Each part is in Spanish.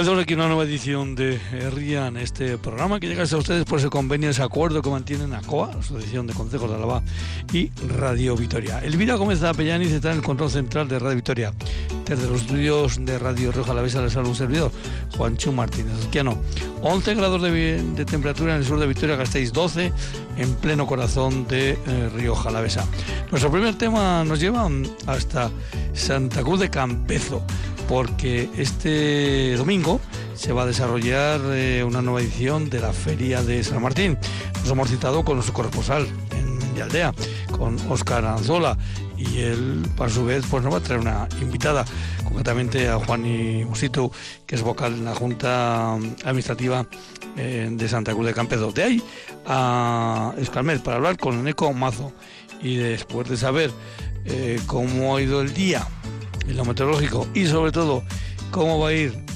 Comenzamos aquí una nueva edición de RIAN, este programa que llega a ustedes por ese convenio, ese acuerdo que mantienen ACOA, Asociación de Consejos de Alaba, y Radio Vitoria. Elvira Gómez de Apellaniz está en el control central de Radio Vitoria. Desde los estudios de Radio Roja Alavesa les habla un servidor, Juancho Martínez Esquiano. 11 grados de, temperatura en el sur de Vitoria, Gasteiz 12, en pleno corazón de eh, Río Jalavesa. Nuestro primer tema nos lleva hasta Santa Cruz de Campezo porque este domingo se va a desarrollar eh, una nueva edición de la Feria de San Martín. Nos hemos citado con nuestro corresponsal en Aldea, con Óscar Anzola, y él, por su vez, pues nos va a traer una invitada, concretamente a Juan Musito, que es vocal en la Junta Administrativa eh, de Santa Cruz de Campedo. De ahí a Escalmet para hablar con Eco Mazo y después de saber eh, cómo ha ido el día en lo meteorológico y sobre todo cómo va a ir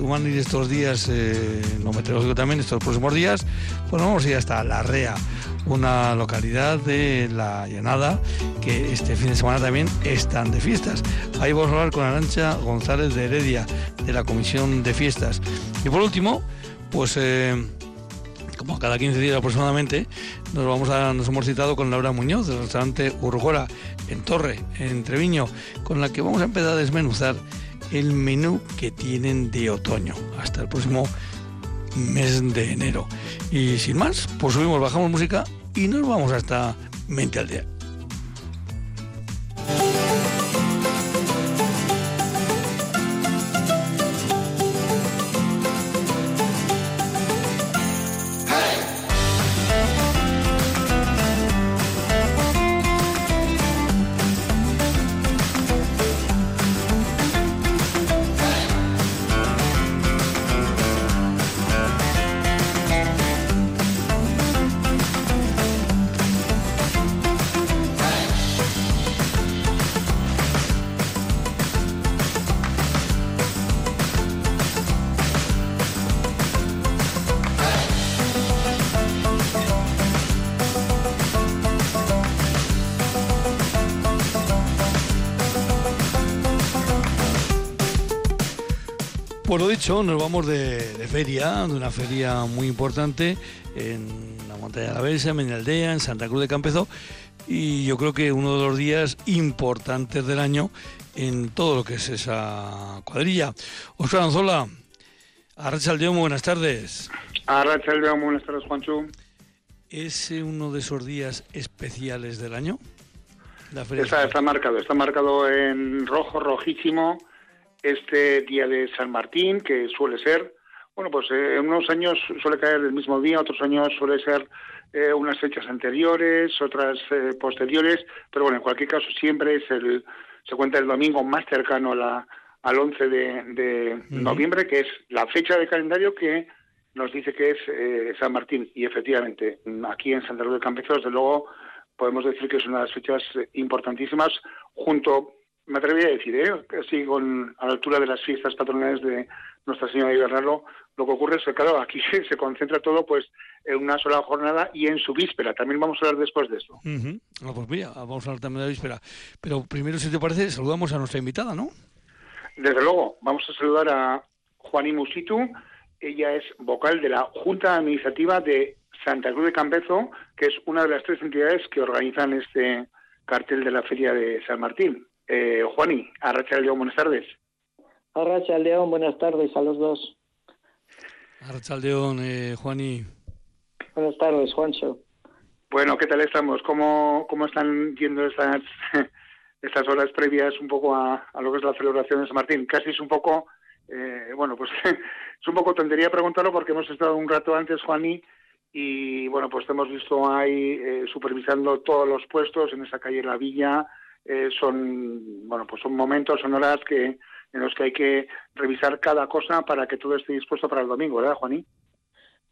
van a ir estos días, eh, lo meteorológico también, estos próximos días, pues vamos a ir hasta La Rea, una localidad de la Llanada que este fin de semana también están de fiestas. Ahí vamos a hablar con Arancha González de Heredia, de la Comisión de Fiestas. Y por último, pues... Eh, como cada 15 días aproximadamente, nos vamos a, nos hemos citado con Laura Muñoz del restaurante Urgora en Torre, en Treviño, con la que vamos a empezar a desmenuzar el menú que tienen de otoño hasta el próximo mes de enero. Y sin más, pues subimos, bajamos música y nos vamos hasta Mente al Día. Nos vamos de, feria, de una feria muy importante en la montaña de la Besa, en Aldea, en Santa Cruz de Campezo, y yo creo que uno de los días importantes del año en todo lo que es esa cuadrilla. Oscar Anzola, Arrachaldeón, buenas tardes. Arrachaldeón, buenas tardes, Juancho. ¿Es uno de esos días especiales del año? está, está marcado, está marcado en rojo, rojísimo este día de San Martín, que suele ser, bueno, pues eh, en unos años suele caer el mismo día, otros años suele ser eh, unas fechas anteriores, otras eh, posteriores, pero bueno, en cualquier caso siempre es el, se cuenta el domingo más cercano a la, al 11 de, noviembre, que es la fecha de calendario que nos dice que es San Martín. Y efectivamente, aquí en Santa Cruz de Campezo, desde luego, podemos decir que es una de las fechas importantísimas, junto me atrevería a decir, ¿eh? así con, a la altura de las fiestas patronales de Nuestra Señora de Bernardo, lo que ocurre es que, claro, aquí se, concentra todo pues en una sola jornada y en su víspera. También vamos a hablar después de eso. pues mira, vamos a hablar también de la víspera. Pero primero, si te parece, saludamos a nuestra invitada, ¿no? Desde luego, vamos a saludar a Juaní Musitu. Ella es vocal de la Junta Administrativa de Santa Cruz de Campezo, que es una de las tres entidades que organizan este cartel de la Feria de San Martín. Eh, Juani, Arracha León, buenas tardes. Arracha León, buenas tardes a los dos. Arracha León, eh, Juani. Buenas tardes, Juancho. Bueno, ¿qué tal estamos? ¿Cómo, cómo están yendo estas, estas horas previas un poco a, lo que es la celebración de San Martín? Casi es un poco, eh, bueno, pues es un poco tontería preguntarlo porque hemos estado un rato antes, Juani, y bueno, pues te hemos visto ahí eh, supervisando todos los puestos en esa calle La Villa, eh, son bueno pues son momentos, son horas que en los que hay que revisar cada cosa para que todo esté dispuesto para el domingo, ¿verdad, Juaní?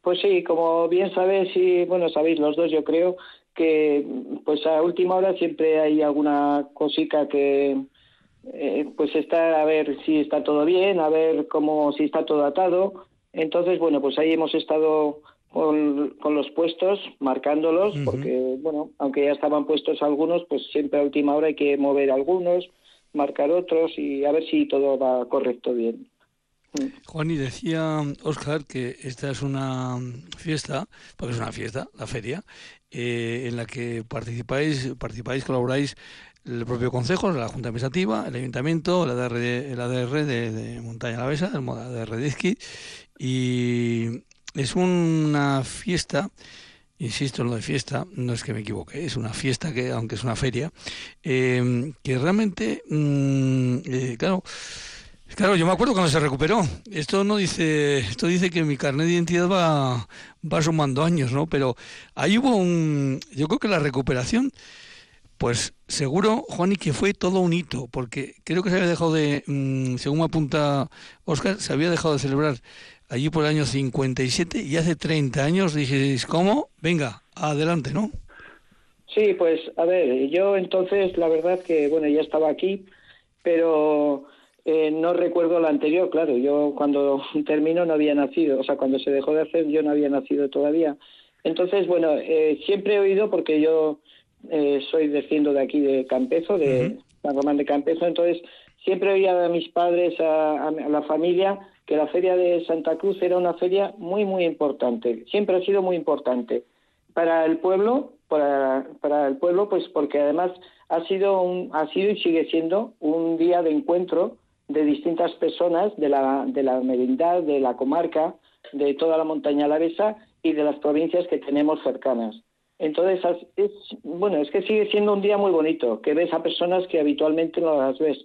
Pues sí, como bien sabéis y bueno sabéis los dos, yo creo que pues a última hora siempre hay alguna cosica que eh, pues está a ver si está todo bien, a ver cómo si está todo atado. Entonces bueno pues ahí hemos estado con, con los puestos, marcándolos, porque, bueno, aunque ya estaban puestos algunos, pues siempre a última hora hay que mover algunos, marcar otros y a ver si todo va correcto bien. Juan, y decía Oscar que esta es una fiesta, porque es una fiesta, la feria, eh, en la que participáis, participáis, colaboráis el propio Consejo, la Junta Administrativa, el Ayuntamiento, el ADR, el ADR de, de Montaña Besa, el ADR de Esquí, y es una fiesta, insisto en lo de fiesta, no es que me equivoque, es una fiesta que, aunque es una feria, eh, que realmente, mm, eh, claro, Claro, yo me acuerdo cuando se recuperó. Esto no dice, esto dice que mi carnet de identidad va, va sumando años, ¿no? Pero ahí hubo un, yo creo que la recuperación, pues seguro, Juan, y que fue todo un hito, porque creo que se había dejado de, mm, según apunta Oscar, se había dejado de celebrar allí por el año 57 y hace 30 años dijeis, ¿cómo? Venga, adelante, ¿no? Sí, pues a ver, yo entonces la verdad que, bueno, ya estaba aquí, pero eh, no recuerdo la anterior, claro, yo cuando termino no había nacido, o sea, cuando se dejó de hacer yo no había nacido todavía. Entonces, bueno, eh, siempre he oído, porque yo eh, soy desciendo de aquí de Campezo, de San Román de Campezo, entonces siempre oía a mis padres, a, la familia, que la feria de Santa Cruz era una feria muy, muy importante, siempre ha sido muy importante para el pueblo, para, para el pueblo, pues porque además ha sido, un, ha sido y sigue siendo un día de encuentro de distintas personas de la, de la merindad, de la comarca, de toda la montaña alavesa y de las provincias que tenemos cercanas. Entonces, es, bueno, es que sigue siendo un día muy bonito, que ves a personas que habitualmente no las ves.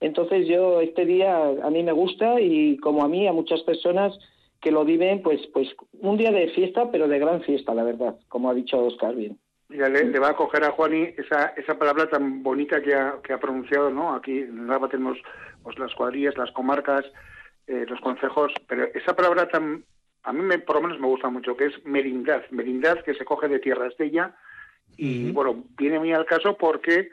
Entonces, yo este día a mí me gusta y como a mí, a muchas personas que lo viven, pues, pues un día de fiesta, pero de gran fiesta, la verdad, como ha dicho Oscar bien. Ya le, va a coger a Juani esa, esa palabra tan bonita que ha, que ha pronunciado, ¿no? Aquí en Nava tenemos pues, las cuadrillas, las comarcas, eh, los consejos, pero esa palabra tan, a mí me, por lo menos me gusta mucho, que es merindad, merindad que se coge de Tierra Estella y, bueno, viene muy al caso porque,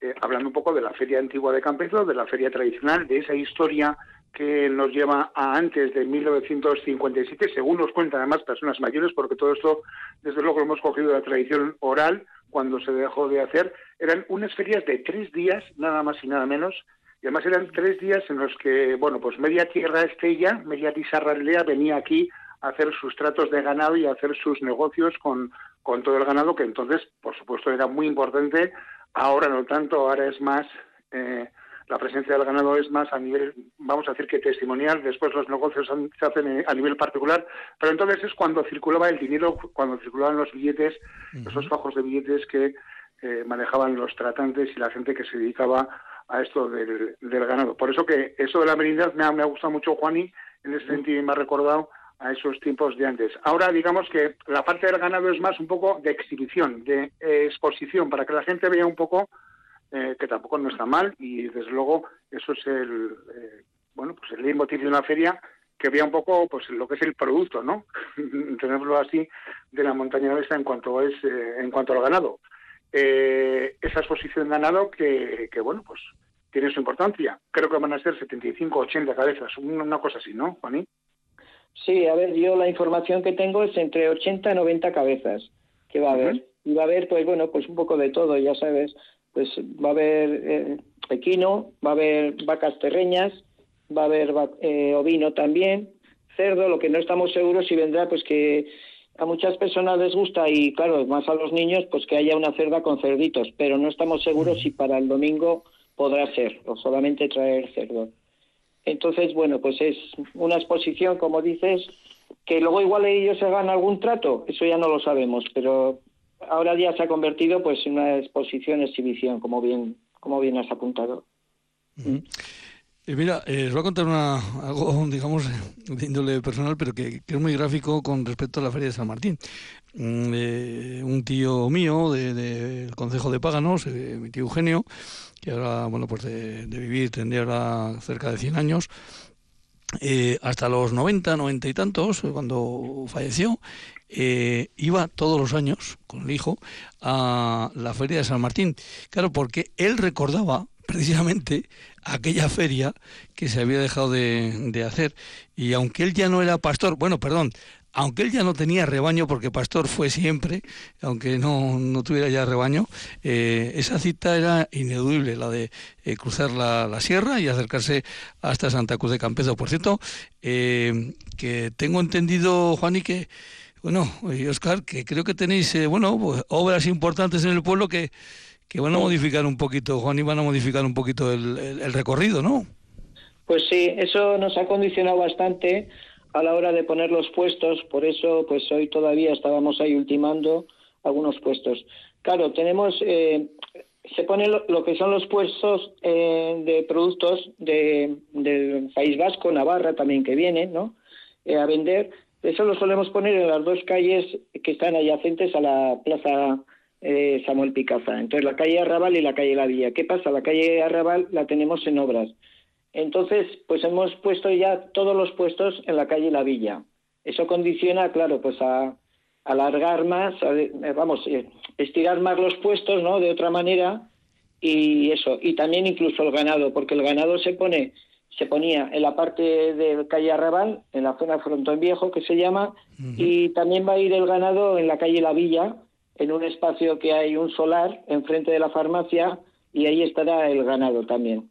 eh, hablando un poco de la feria antigua de Campezo, de la feria tradicional, de esa historia que nos lleva a antes de 1957, según nos cuentan además personas mayores, porque todo esto, desde luego, lo hemos cogido de la tradición oral, cuando se dejó de hacer, eran unas ferias de tres días, nada más y nada menos, y además eran tres días en los que, bueno, pues media tierra estella, media aldea venía aquí a hacer sus tratos de ganado y a hacer sus negocios con, con todo el ganado, que entonces, por supuesto, era muy importante, ahora no tanto, ahora es más... Eh, la presencia del ganado es más a nivel, vamos a decir que testimonial, después los negocios se hacen a nivel particular, pero entonces es cuando circulaba el dinero, cuando circulaban los billetes, esos fajos de billetes que eh, manejaban los tratantes y la gente que se dedicaba a esto del, ganado. Por eso que eso de la merindad me ha, me ha gustado mucho, Juani, en ese sentido y me ha recordado a esos tiempos de antes. Ahora digamos que la parte del ganado es más un poco de exhibición, de eh, exposición, para que la gente vea un poco eh, que tampoco no está mal y desde luego eso es el eh, bueno pues el leitmotiv de una feria que vea un poco pues lo que es el producto no tenerlo así de la montaña de en cuanto es eh, en cuanto al ganado. Esa exposición de ganado que, que bueno pues tiene su importancia. Creo que van a ser 75 80 cabezas una, cosa así no Juaní Sí, a ver, yo la información que tengo es entre 80 y 90 cabezas que va a haber. Y va a haber, pues bueno, pues un poco de todo, ya sabes, pues va a haber eh, equino, va a haber vacas terreñas, va a haber eh, ovino también, cerdo, lo que no estamos seguros si vendrá, pues que a muchas personas les gusta y claro, más a los niños, pues que haya una cerda con cerditos, pero no estamos seguros si para el domingo podrá ser o solamente traer cerdo. Entonces, bueno, pues es una exposición, como dices, que luego igual ellos se hagan algún trato, eso ya no lo sabemos, pero ahora ya se ha convertido pues en una exposición exhibición como bien como bien has apuntado eh, mira, eh, os voy a contar una, algo, digamos, de índole personal, pero que, es muy gráfico con respecto a la Feria de San Martín. Mm, eh, un tío mío del de, Consejo de Páganos, mi tío Eugenio, que ahora, bueno, pues de, de vivir tendría ahora cerca de 100 años, eh, hasta los 90, 90 y tantos, cuando falleció, eh, iba todos los años con el hijo a la feria de San Martín. Claro, porque él recordaba precisamente aquella feria que se había dejado de, de hacer. Y aunque él ya no era pastor, bueno, perdón, aunque él ya no tenía rebaño, porque pastor fue siempre, aunque no, no tuviera ya rebaño, eh, esa cita era ineludible, la de eh, cruzar la, la, sierra y acercarse hasta Santa Cruz de Campezo. Por cierto, eh, que tengo entendido, Juan, y que, bueno, Oscar, que creo que tenéis, bueno, pues, obras importantes en el pueblo que, que van a modificar un poquito, Juan, y van a modificar un poquito el, el recorrido, ¿no? Pues sí, eso nos ha condicionado bastante a la hora de poner los puestos, por eso pues hoy todavía estábamos ahí ultimando algunos puestos. Claro, tenemos, eh, se pone lo, que son los puestos eh, de productos de, del País Vasco, Navarra también que vienen, ¿no? Eh, a vender. Eso lo solemos poner en las dos calles que están adyacentes a la plaza Samuel Picaza. Entonces la calle Arrabal y la calle La Villa. ¿Qué pasa? La calle Arrabal la tenemos en obras. Entonces, pues hemos puesto ya todos los puestos en la calle La Villa. Eso condiciona, claro, pues a, alargar más, eh, vamos, eh, estirar más los puestos, ¿no? De otra manera y eso, y también incluso el ganado, porque el ganado se pone, se ponía en la parte de calle Arrabal, en la zona Frontón Viejo que se llama, y también va a ir el ganado en la calle La Villa, en un espacio que hay un solar enfrente de la farmacia, y ahí estará el ganado también.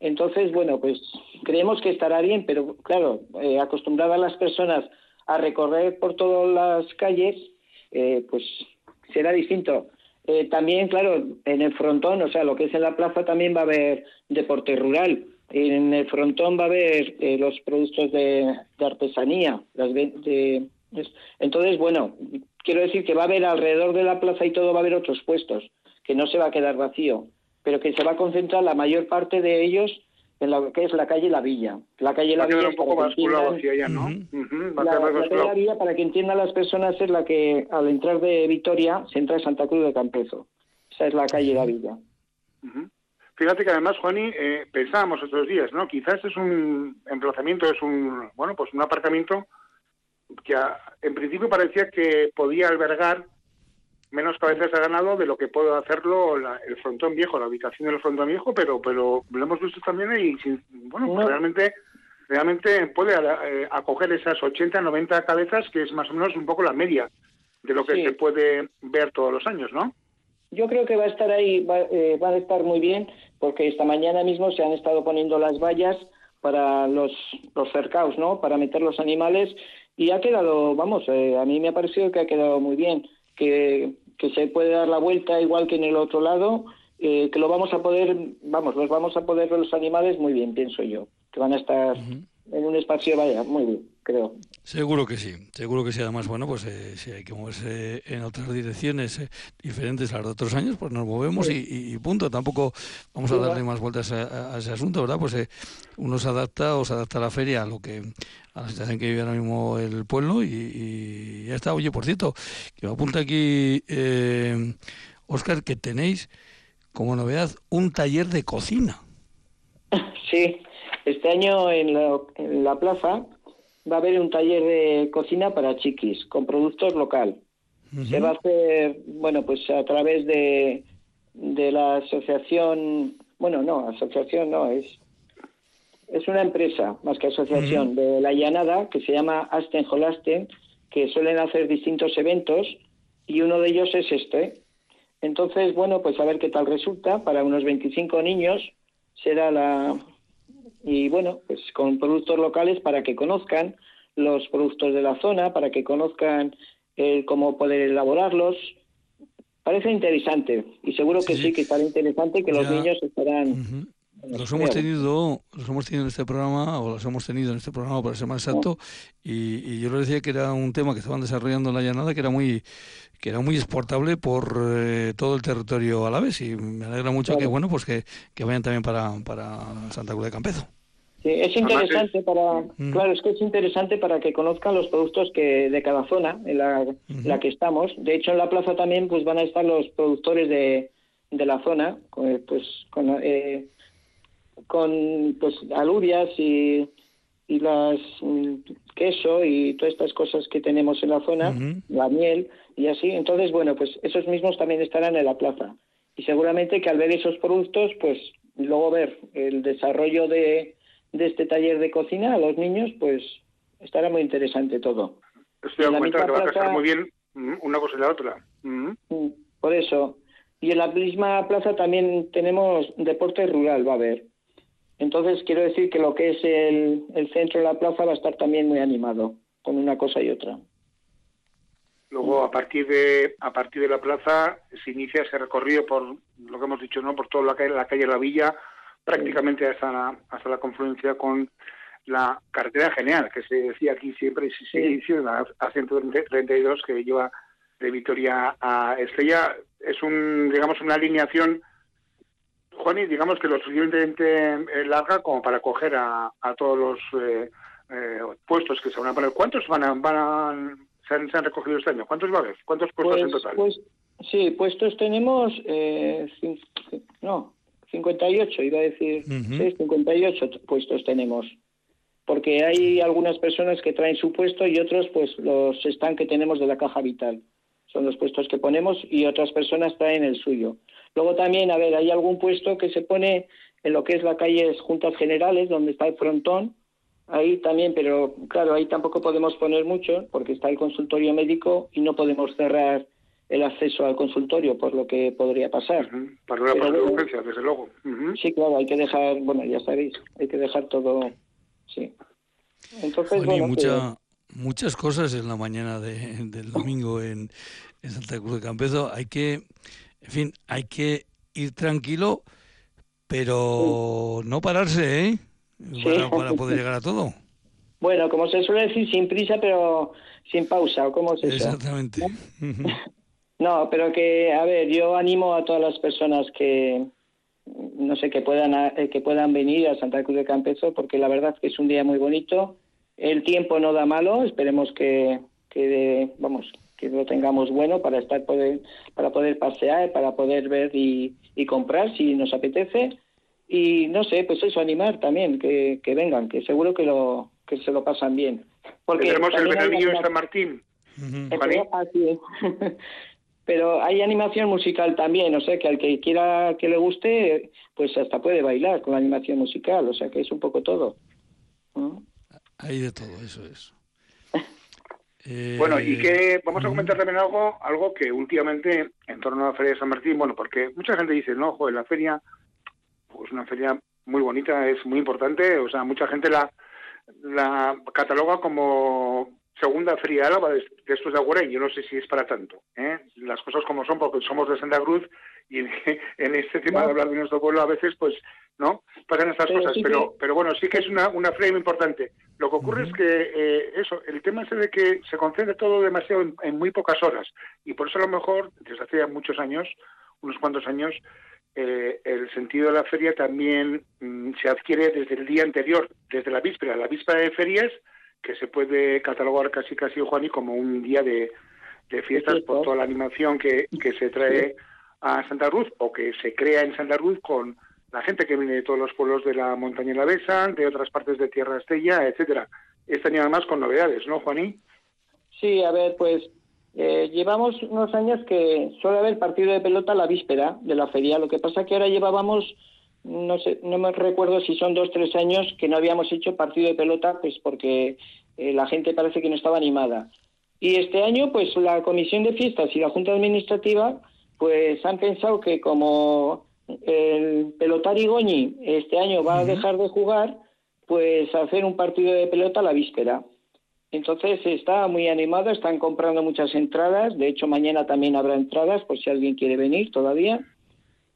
Entonces, bueno, pues creemos que estará bien, pero claro, eh, acostumbradas las personas a recorrer por todas las calles, eh, pues será distinto. Eh, también, claro, en el frontón, o sea, lo que es en la plaza también va a haber deporte rural. En el frontón va a haber los productos de, artesanía. Las de, entonces, bueno, quiero decir que va a haber alrededor de la plaza y todo va a haber otros puestos, que no se va a quedar vacío pero que se va a concentrar la mayor parte de ellos en lo que es la calle La Villa. La calle La Villa un poco más hacia allá, ¿no? la, calle La Villa, para que entiendan las personas, es la que al entrar de Vitoria se entra en Santa Cruz de Campezo. Esa es la calle La Villa. Fíjate que además, Juani, eh, pensábamos estos días, ¿no? Quizás es un emplazamiento, es un, bueno, pues un aparcamiento que en principio parecía que podía albergar menos cabezas ha ganado de lo que puede hacerlo el frontón viejo, la ubicación del frontón viejo, pero pero lo hemos visto también y bueno, pues realmente realmente puede eh, acoger esas 80, 90 cabezas, que es más o menos un poco la media de lo que se puede ver todos los años, ¿no? Yo creo que va a estar ahí, va, eh, va, a estar muy bien, porque esta mañana mismo se han estado poniendo las vallas para los, los cercaos, ¿no? Para meter los animales y ha quedado, vamos, eh, a mí me ha parecido que ha quedado muy bien que, se puede dar la vuelta igual que en el otro lado, eh, que lo vamos a poder, vamos, los vamos a poder ver los animales muy bien, pienso yo, que van a estar en un espacio, vaya, muy bien, creo. Seguro que sí, seguro que sí. Además, bueno, pues eh, si hay que moverse en otras direcciones eh, diferentes a las de otros años, pues nos movemos y, punto. Tampoco vamos a darle más vueltas a, ese asunto, ¿verdad? Pues uno se adapta o se adapta a la feria a lo que a la situación que vive ahora mismo el pueblo y, ya está. Oye, por cierto, que me apunta aquí, eh, Oscar, que tenéis como novedad un taller de cocina. Sí, este año en la, plaza va a haber un taller de cocina para chiquis con productos local. Se va a hacer, bueno, pues a través de, de la asociación, bueno, no, asociación no, es es una empresa, más que asociación, de la llanada, que se llama Asten Holasten, que suelen hacer distintos eventos, y uno de ellos es este. Entonces, bueno, pues a ver qué tal resulta. Para unos 25 niños será la... Y bueno, pues con productos locales para que conozcan los productos de la zona, para que conozcan eh, cómo poder elaborarlos. Parece interesante y seguro que sí, que estará interesante que los niños estarán... Los hemos tenido, los hemos tenido en este programa, o los hemos tenido en este programa para ser más exacto, y, yo les decía que era un tema que estaban desarrollando en la llanada que era muy, que era muy exportable por eh, todo el territorio a la vez, y me alegra mucho que bueno pues que, vayan también para, para Santa Cruz de Campezo. Sí, es interesante para, mm. claro, es que es interesante para que conozcan los productos que de cada zona en la, que estamos. De hecho, en la plaza también pues van a estar los productores de, de la zona, pues con, eh, con pues alubias y, y las mm, queso y todas estas cosas que tenemos en la zona, la miel y así. Entonces, bueno, pues esos mismos también estarán en la plaza. Y seguramente que al ver esos productos, pues luego ver el desarrollo de, de este taller de cocina a los niños, pues estará muy interesante todo. Estoy a que va a casar muy bien mm, una cosa y la otra. Mm, por eso. Y en la misma plaza también tenemos deporte rural, va a haber. Entonces quiero decir que lo que es el, el centro de la plaza va a estar también muy animado, con una cosa y otra. Luego, a partir de a partir de la plaza, se inicia ese recorrido por lo que hemos dicho, no, por toda la calle, la calle La Villa, prácticamente hasta la, hasta la confluencia con la carretera general, que se decía aquí siempre, sí, sí, sí, la A132 que lleva de Vitoria a Estrella. Es un, digamos, una alineación, Juan, y digamos que lo suficientemente eh, larga como para coger a, a todos los eh, eh, puestos que se van a poner. ¿Cuántos van a, van a, se, han, se han recogido este año? ¿Cuántos va a haber? ¿Cuántos puestos en pues, total? Pues, sí, puestos tenemos, eh, no, 58, iba a decir, sí, 58 puestos tenemos. Porque hay algunas personas que traen su puesto y otros, pues, los están que tenemos de la caja vital. Son los puestos que ponemos y otras personas traen el suyo. Luego también, a ver, hay algún puesto que se pone en lo que es la calle Juntas Generales, donde está el frontón, ahí también, pero claro, ahí tampoco podemos poner mucho porque está el consultorio médico y no podemos cerrar el acceso al consultorio por lo que podría pasar. Para una urgencia, desde luego. Sí, claro, hay que dejar, bueno, ya sabéis, hay que dejar todo, sí. Entonces, bueno, mucha, muchas cosas en la mañana del domingo en, Santa Cruz de Campezo. Hay que, en fin, hay que ir tranquilo, pero no pararse, ¿eh? Para, poder llegar a todo. Bueno, como se suele decir, sin prisa, pero sin pausa, ¿o cómo es eso? Exactamente. No, pero que, a ver, yo animo a todas las personas que, no sé, que puedan, eh, que puedan venir a Santa Cruz de Campezo, porque la verdad que es un día muy bonito. El tiempo no da malo, esperemos que, que vamos, que lo tengamos bueno para estar poder, para poder pasear, para poder ver y, y comprar si nos apetece. Y no sé, pues eso, animar también, que, que vengan, que seguro que lo que se lo pasan bien. Porque Tenemos el veranillo de San Martín. pero hay animación musical también, o sea que al que quiera que le guste, pues hasta puede bailar con la animación musical, o sea que es un poco todo. Hay de todo, eso es. Bueno, y que vamos a comentar también algo, algo que últimamente en torno a la Feria de San Martín, bueno, porque mucha gente dice, no, joder, la feria, pues una feria muy bonita, es muy importante, o sea, mucha gente la, la cataloga como segunda feria de Álava después de Agüera, yo no sé si es para tanto. ¿eh? Las cosas como son, porque somos de Santa Cruz y en, este tema de hablar de nuestro pueblo a veces, pues, ¿no? Pasan estas cosas. pero, pero bueno, sí que es una, una feria muy importante. Lo que ocurre es que, eh, eso, el tema es de que se concede todo demasiado en, muy pocas horas. Y por eso a lo mejor, desde hace muchos años, unos cuantos años, eh, el sentido de la feria también mm, se adquiere desde el día anterior, desde la víspera. La víspera de ferias que se puede catalogar casi casi, Juan, y como un día de, fiestas por toda la animación que, que se trae a Santa Cruz o que se crea en Santa Cruz con la gente que viene de todos los pueblos de la montaña la Besa, de otras partes de Tierra Estella, etcétera. Este año además con novedades, ¿no, Juaní? Sí, a ver, pues eh, llevamos unos años que suele haber partido de pelota la víspera de la feria. Lo que pasa que ahora llevábamos no sé, no me recuerdo si son dos, tres años que no habíamos hecho partido de pelota, pues porque eh, la gente parece que no estaba animada. Y este año, pues la Comisión de Fiestas y la Junta Administrativa, pues han pensado que como el pelotari Goñi este año va a dejar de jugar, pues hacer un partido de pelota la víspera. Entonces está muy animado, están comprando muchas entradas, de hecho mañana también habrá entradas por si alguien quiere venir todavía.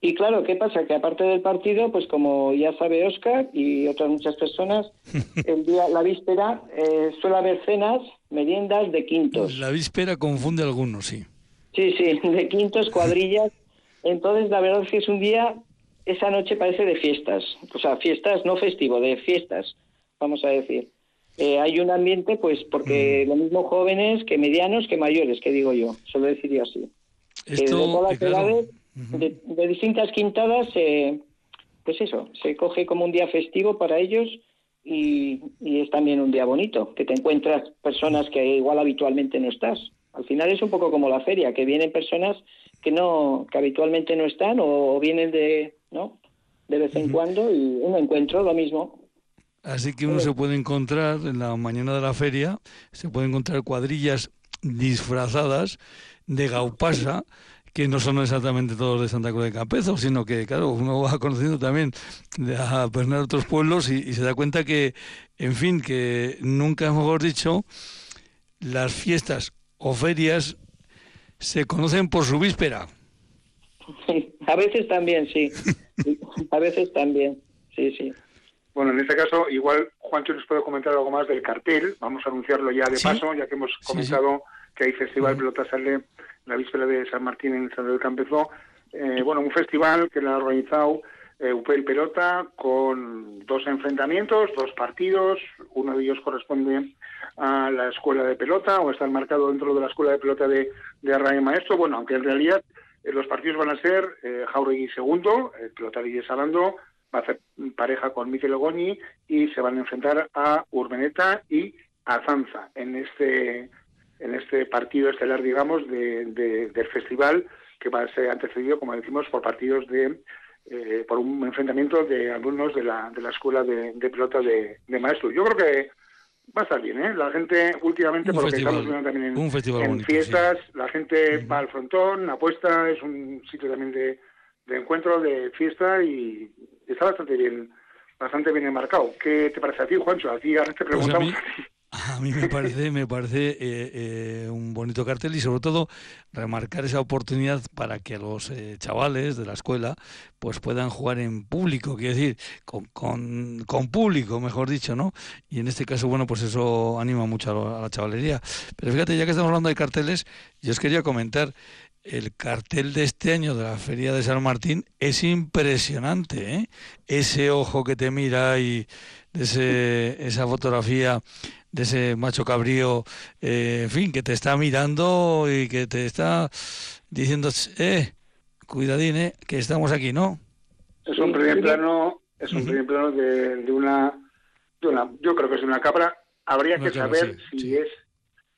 Y claro, ¿qué pasa? Que aparte del partido, pues como ya sabe Oscar y otras muchas personas, el día, la víspera eh, suele haber cenas, meriendas de quintos. La víspera confunde a algunos, sí. Sí, sí, de quintos, cuadrillas. Entonces, la verdad es que es un día, esa noche parece de fiestas. O sea, fiestas, no festivo, de fiestas, vamos a decir. Eh, hay un ambiente, pues, porque mm. lo mismo jóvenes que medianos que mayores, que digo yo, solo deciría así. Esto, de, distintas quintadas, pues eso, se coge como un día festivo para ellos y, es también un día bonito, que te encuentras personas que igual habitualmente no estás. Al final es un poco como la feria, que vienen personas que no, que habitualmente no están o, vienen de, ¿no? De vez en cuando y un encuentro, lo mismo. Así que uno se puede encontrar en la mañana de la feria, se puede encontrar cuadrillas disfrazadas de gaupasa que no son exactamente todos de Santa Cruz de Campezo, sino que, claro, uno va conociendo también a personas de otros pueblos y, se da cuenta que, en fin, que nunca, mejor dicho, las fiestas o ferias se conocen por su víspera. a veces también, sí. a veces también, sí, sí. Bueno, en este caso, igual Juancho nos puede comentar algo más del cartel. Vamos a anunciarlo ya de paso, ya que hemos comentado que hay Festival Pelota Sale la víspera de San Martín en San del Campezó. Eh, bueno, un festival que lo ha organizado eh, UPEL Pelota con dos enfrentamientos, dos partidos. Uno de ellos corresponde a la escuela de pelota o está marcado dentro de la escuela de pelota de, de Maestro. Bueno, aunque en realidad eh, los partidos van a ser eh, Jauregui segundo, el pelotari de Salando, va a hacer pareja con Miquel Ogoni y se van a enfrentar a Urbeneta y a Zanza en este en este partido estelar, digamos, de, del festival que va a ser antecedido, como decimos, por partidos de eh, por un enfrentamiento de alumnos de la, de la escuela de, pelota de, de maestros. Yo creo que va a estar bien, ¿eh? La gente últimamente, por lo que estamos viendo también en, fiestas, la gente va al frontón, apuesta, es un sitio también de, de encuentro, de fiesta y está bastante bien bastante bien enmarcado. ¿Qué te parece a ti, Juancho? A ti ahora te pues preguntamos. a, mí, me parece, me parece eh, eh, un bonito cartel y sobre todo remarcar esa oportunidad para que los eh, chavales de la escuela pues puedan jugar en público, quiero decir, con, con, con, público, mejor dicho, ¿no? Y en este caso, bueno, pues eso anima mucho a, la chavalería. Pero fíjate, ya que estamos hablando de carteles, yo os quería comentar el cartel de este año de la Feria de San Martín es impresionante, ¿eh? Ese ojo que te mira y ese, esa fotografía de ese macho cabrío, eh, en fin, que te está mirando y que te está diciendo, eh, cuidadín, eh, que estamos aquí, ¿no? Es un primer plano, es un primer plano de, de, una, de una, yo creo que es una cabra. Habría que saber si es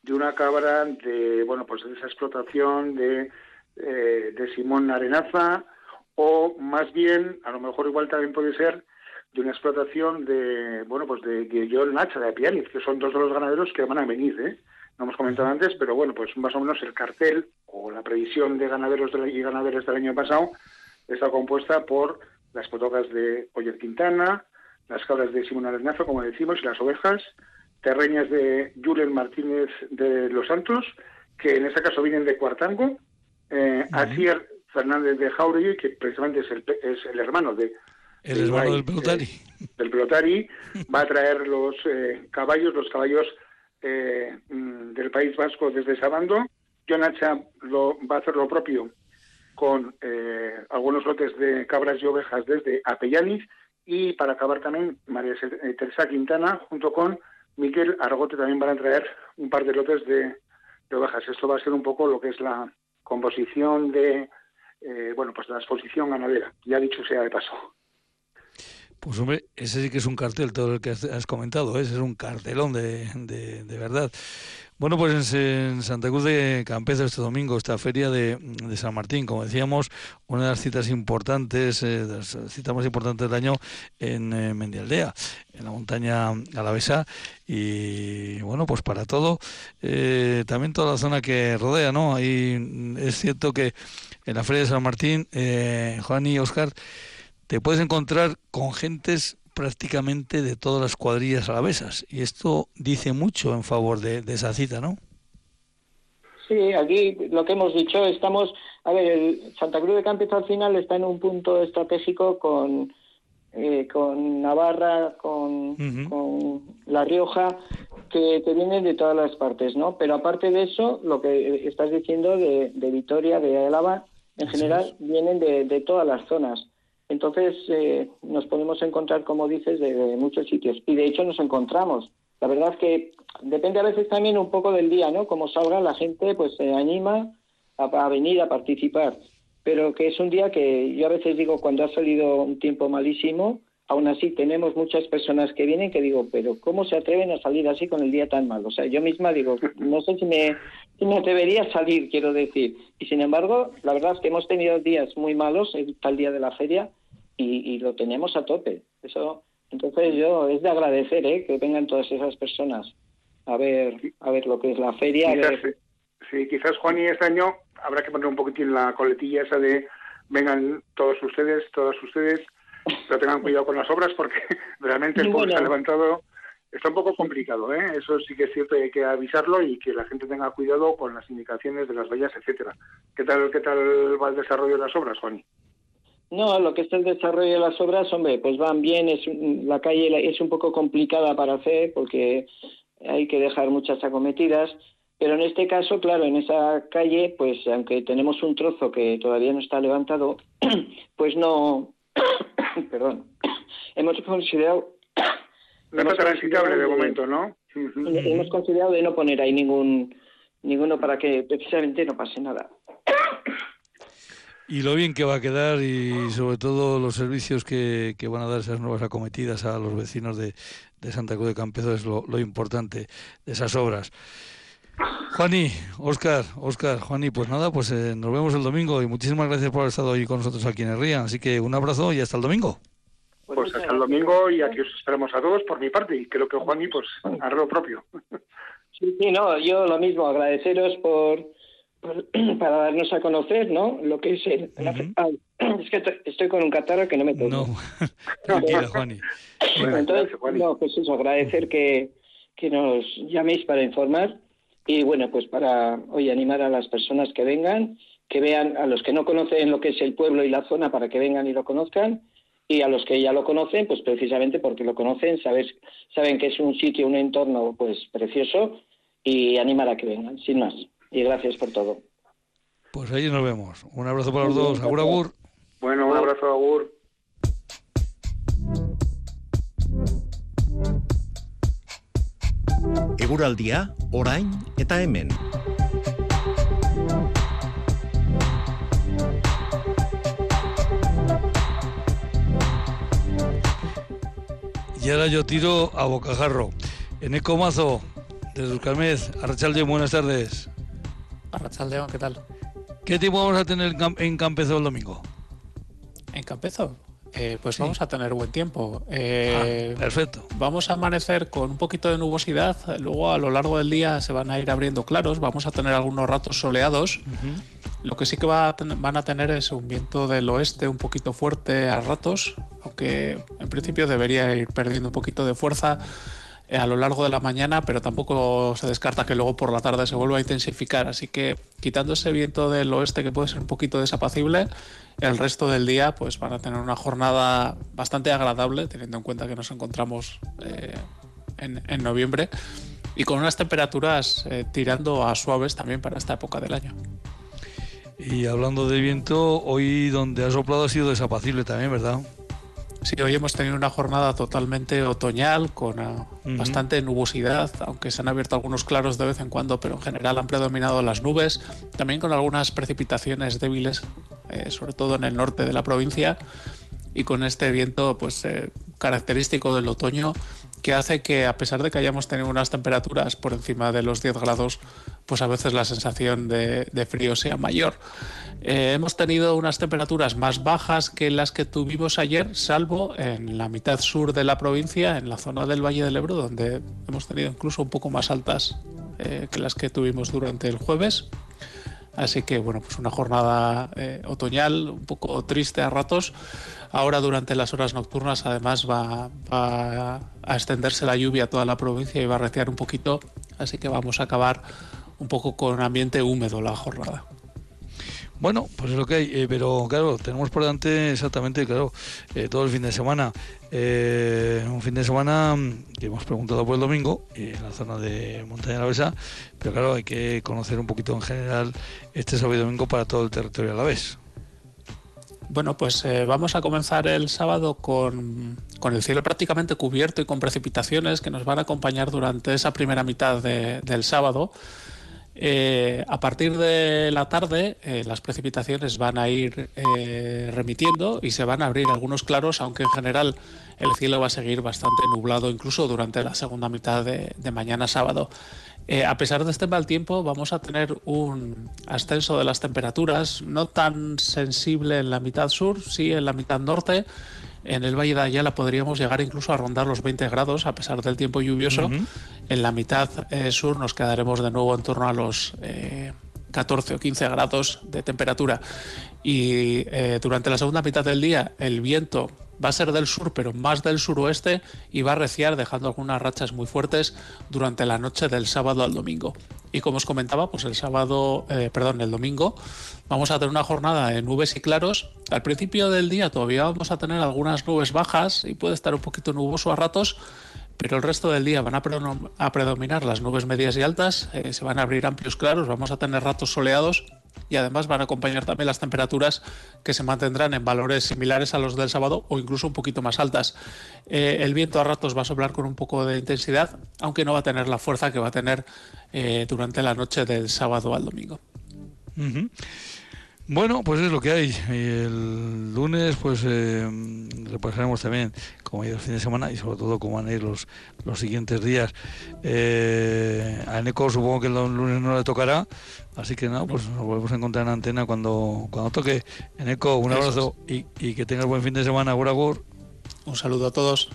de una cabra de, bueno, pues de esa explotación de, eh, de Simón Arenaza, o más bien, a lo mejor igual también puede ser de una explotación de, bueno, pues de Guillón Nacha, de Apianiz, que son dos de los ganaderos que van a venir, ¿eh? No hemos comentado antes, pero bueno, pues más o menos el cartel o la previsión de ganaderos y ganaderas del año pasado está compuesta por las potocas de Oyer Quintana, las cabras de Simón Arenaza, como decimos, y las ovejas, terreñas de Julen Martínez de Los Santos, que en este caso vienen de Cuartango, eh, Asier Fernández de Jauregui, que precisamente es el, es el hermano de... El hermano del pelotari. Eh, del pelotari, va a traer los eh, caballos, los caballos eh, mm, del País Vasco desde Sabando. John Hacha lo, va a hacer lo propio con algunos lotes de cabras y ovejas desde Apellaniz y para acabar también María Teresa Quintana junto con Miquel Argote también van a traer un par de lotes de, ovejas. Esto va a ser un poco lo que es la composición de, eh, bueno, pues la exposición ganadera, ya dicho sea de paso. Pues hombre, ese sí que es un cartel, todo lo que has comentado, ¿eh? ese es un cartelón de, de, de verdad. Bueno, pues en, Santa Cruz de Campezo este domingo, esta feria de, San Martín, como decíamos, una de las citas importantes, eh, de las citas más importantes del año en eh, Mendialdea, en la montaña alavesa, y bueno, pues para todo, eh, también toda la zona que rodea, ¿no? Ahí es cierto que en la feria de San Martín, Juan y Oscar, te puedes encontrar con gentes prácticamente de todas las cuadrillas alavesas. Y esto dice mucho en favor de, esa cita, ¿no? Sí, aquí lo que hemos dicho, estamos, a ver, el Santa Cruz de Campezo al final está en un punto estratégico con, eh, con Navarra, con, con La Rioja, que, que, vienen de todas las partes, ¿no? Pero aparte de eso, lo que estás diciendo de, de Vitoria, de Álava, en general, vienen de, de todas las zonas. Entonces eh, nos podemos encontrar, como dices, de, muchos sitios. Y de hecho nos encontramos. La verdad es que depende a veces también un poco del día, ¿no? Como salga la gente, pues se anima a, venir a participar. Pero que es un día que yo a veces digo, cuando ha salido un tiempo malísimo, aún así tenemos muchas personas que vienen que digo, pero ¿cómo se atreven a salir así con el día tan mal? O sea, yo misma digo, no sé si me, si me atrevería a salir, quiero decir. Y sin embargo, la verdad es que hemos tenido días muy malos, el tal día de la feria, y, lo tenemos a tope. Eso Entonces yo es de agradecer ¿eh? que vengan todas esas personas a ver a ver lo que es la feria. Sí, quizás Juan y este año habrá que poner un poquitín la coletilla esa de vengan todos ustedes, todas ustedes, pero tengan cuidado con las obras porque realmente el pueblo se ha levantado. Está un poco complicado, ¿eh? Eso sí que es cierto hay que avisarlo y que la gente tenga cuidado con las indicaciones de las vallas, etcétera. ¿Qué tal, qué tal va el desarrollo de las obras, Juan? No, lo que es el desarrollo de las obras, hombre, pues van bien. Es la calle es un poco complicada para hacer porque hay que dejar muchas acometidas. Pero en este caso, claro, en esa calle, pues aunque tenemos un trozo que todavía no está levantado, pues no, perdón, hemos considerado... No está transitable de momento, ¿no? Hemos considerado de no poner ahí ningún ninguno para que precisamente no pase nada. Y lo bien que va a quedar y sobre todo los servicios que, que van a dar esas nuevas acometidas a los vecinos de, de Santa Cruz de Campezo es lo, lo importante de esas obras. Juani, Oscar, Oscar, Juani, pues nada, pues eh, nos vemos el domingo y muchísimas gracias por haber estado hoy con nosotros aquí en el Ría. Así que un abrazo y hasta el domingo. Pues hasta el domingo y aquí os esperamos a todos por mi parte y creo que Juani pues hará lo propio. Sí, sí, no, yo lo mismo, agradeceros por, para darnos a conocer, ¿no? Lo que es el... es que estoy con un catarro que no me toca. No, tranquila, Juani. Entonces, no, pues eso, agradecer que, que nos llaméis para informar y bueno, pues para hoy animar a las personas que vengan, que vean a los que no conocen lo que es el pueblo y la zona para que vengan y lo conozcan y a los que ya lo conocen, pues precisamente porque lo conocen, sabes, saben que es un sitio, un entorno pues precioso y animar a que vengan, sin más. Y gracias por todo. Pues ahí nos vemos. Un abrazo para los dos. Agur, agur. Bueno, un abrazo, agur. Eguraldia, orain eta hemen. Y ahora yo tiro a bocajarro. En Ecomazo, de Dulcamez, Arrachaldeón, buenas tardes. Arrachaldeón, ¿qué tal? ¿Qué tiempo vamos a tener en Campezo el domingo? ¿En Campezo? Eh, pues vamos a tener buen tiempo. Eh, ah, perfecto. Vamos a amanecer con un poquito de nubosidad. Luego a lo largo del día se van a ir abriendo claros. Vamos a tener algunos ratos soleados. Lo que sí que va van a tener es un viento del oeste un poquito fuerte a ratos, aunque en principio debería ir perdiendo un poquito de fuerza a lo largo de la mañana, pero tampoco se descarta que luego por la tarde se vuelva a intensificar. Así que quitando ese viento del oeste que puede ser un poquito desapacible, el resto del día pues van a tener una jornada bastante agradable, teniendo en cuenta que nos encontramos eh, en, noviembre y con unas temperaturas eh, tirando a suaves también para esta época del año. Y hablando de viento, hoy donde ha soplado ha sido desapacible también, ¿verdad? Sí, hoy hemos tenido una jornada totalmente otoñal con ah, bastante nubosidad, aunque se han abierto algunos claros de vez en cuando, pero en general han predominado las nubes, también con algunas precipitaciones débiles, eh, sobre todo en el norte de la provincia, y con este viento pues eh, característico del otoño que hace que a pesar de que hayamos tenido unas temperaturas por encima de los 10 grados, pues a veces la sensación de frío sea mayor. Eh, hemos tenido unas temperaturas más bajas que las que tuvimos ayer, salvo en la mitad sur de la provincia, en la zona del Valle del Ebro, donde hemos tenido incluso un poco más altas eh, que las que tuvimos durante el jueves. Así que bueno, pues una jornada eh, otoñal, un poco triste a ratos. Ahora durante las horas nocturnas además va, a extenderse la lluvia a toda la provincia y va a reciar un poquito. Así que vamos a acabar un poco con ambiente húmedo la jornada. Bueno, pues es lo que hay, eh, pero claro, tenemos por delante exactamente, claro, eh, todo el fin de semana. Eh, un fin de semana que hemos preguntado por el domingo, en la zona de Montaña de la Besa, pero claro, hay que conocer un poquito en general este sábado y domingo para todo el territorio a la vez. Bueno, pues vamos a comenzar el sábado con, con, el cielo prácticamente cubierto y con precipitaciones que nos van a acompañar durante esa primera mitad del sábado. Eh, a partir de la tarde eh, las precipitaciones van a ir eh, remitiendo y se van a abrir algunos claros, aunque en general el cielo va a seguir bastante nublado incluso durante la segunda mitad de, mañana sábado. a pesar de este mal tiempo vamos a tener un ascenso de las temperaturas, no tan sensible en la mitad sur, sí en la mitad norte. En el Valle de Ayala podríamos llegar incluso a rondar los 20 grados a pesar del tiempo lluvioso. En la mitad eh, sur nos quedaremos de nuevo en torno a los 14 o 15 grados de temperatura. Y durante la segunda mitad del día el viento va a ser del sur, pero más del suroeste y va a reciar dejando algunas rachas muy fuertes durante la noche del sábado al domingo. Y como os comentaba, pues el sábado, eh, perdón, el domingo vamos a tener una jornada de nubes y claros. Al principio del día todavía vamos a tener algunas nubes bajas y puede estar un poquito nuboso a ratos, pero el resto del día van a, predominar las nubes medias y altas, eh, se van a abrir amplios claros, vamos a tener ratos soleados y además van a acompañar también las temperaturas que se mantendrán en valores similares a los del sábado o incluso un poquito más altas. Eh, el viento a ratos va a soplar con un poco de intensidad, aunque no va a tener la fuerza que va a tener eh, durante la noche del sábado al domingo. Bueno, pues es lo que hay. el lunes, pues eh, repasaremos también cómo ha ido el fin de semana y sobre todo cómo van a ir los, los siguientes días. Eh, a Eneco supongo que el lunes no le tocará, así que nada, pues nos volvemos a encontrar en antena cuando, cuando toque. Eneco, un abrazo y, y, que tengas buen fin de semana. Agur, Un saludo a todos.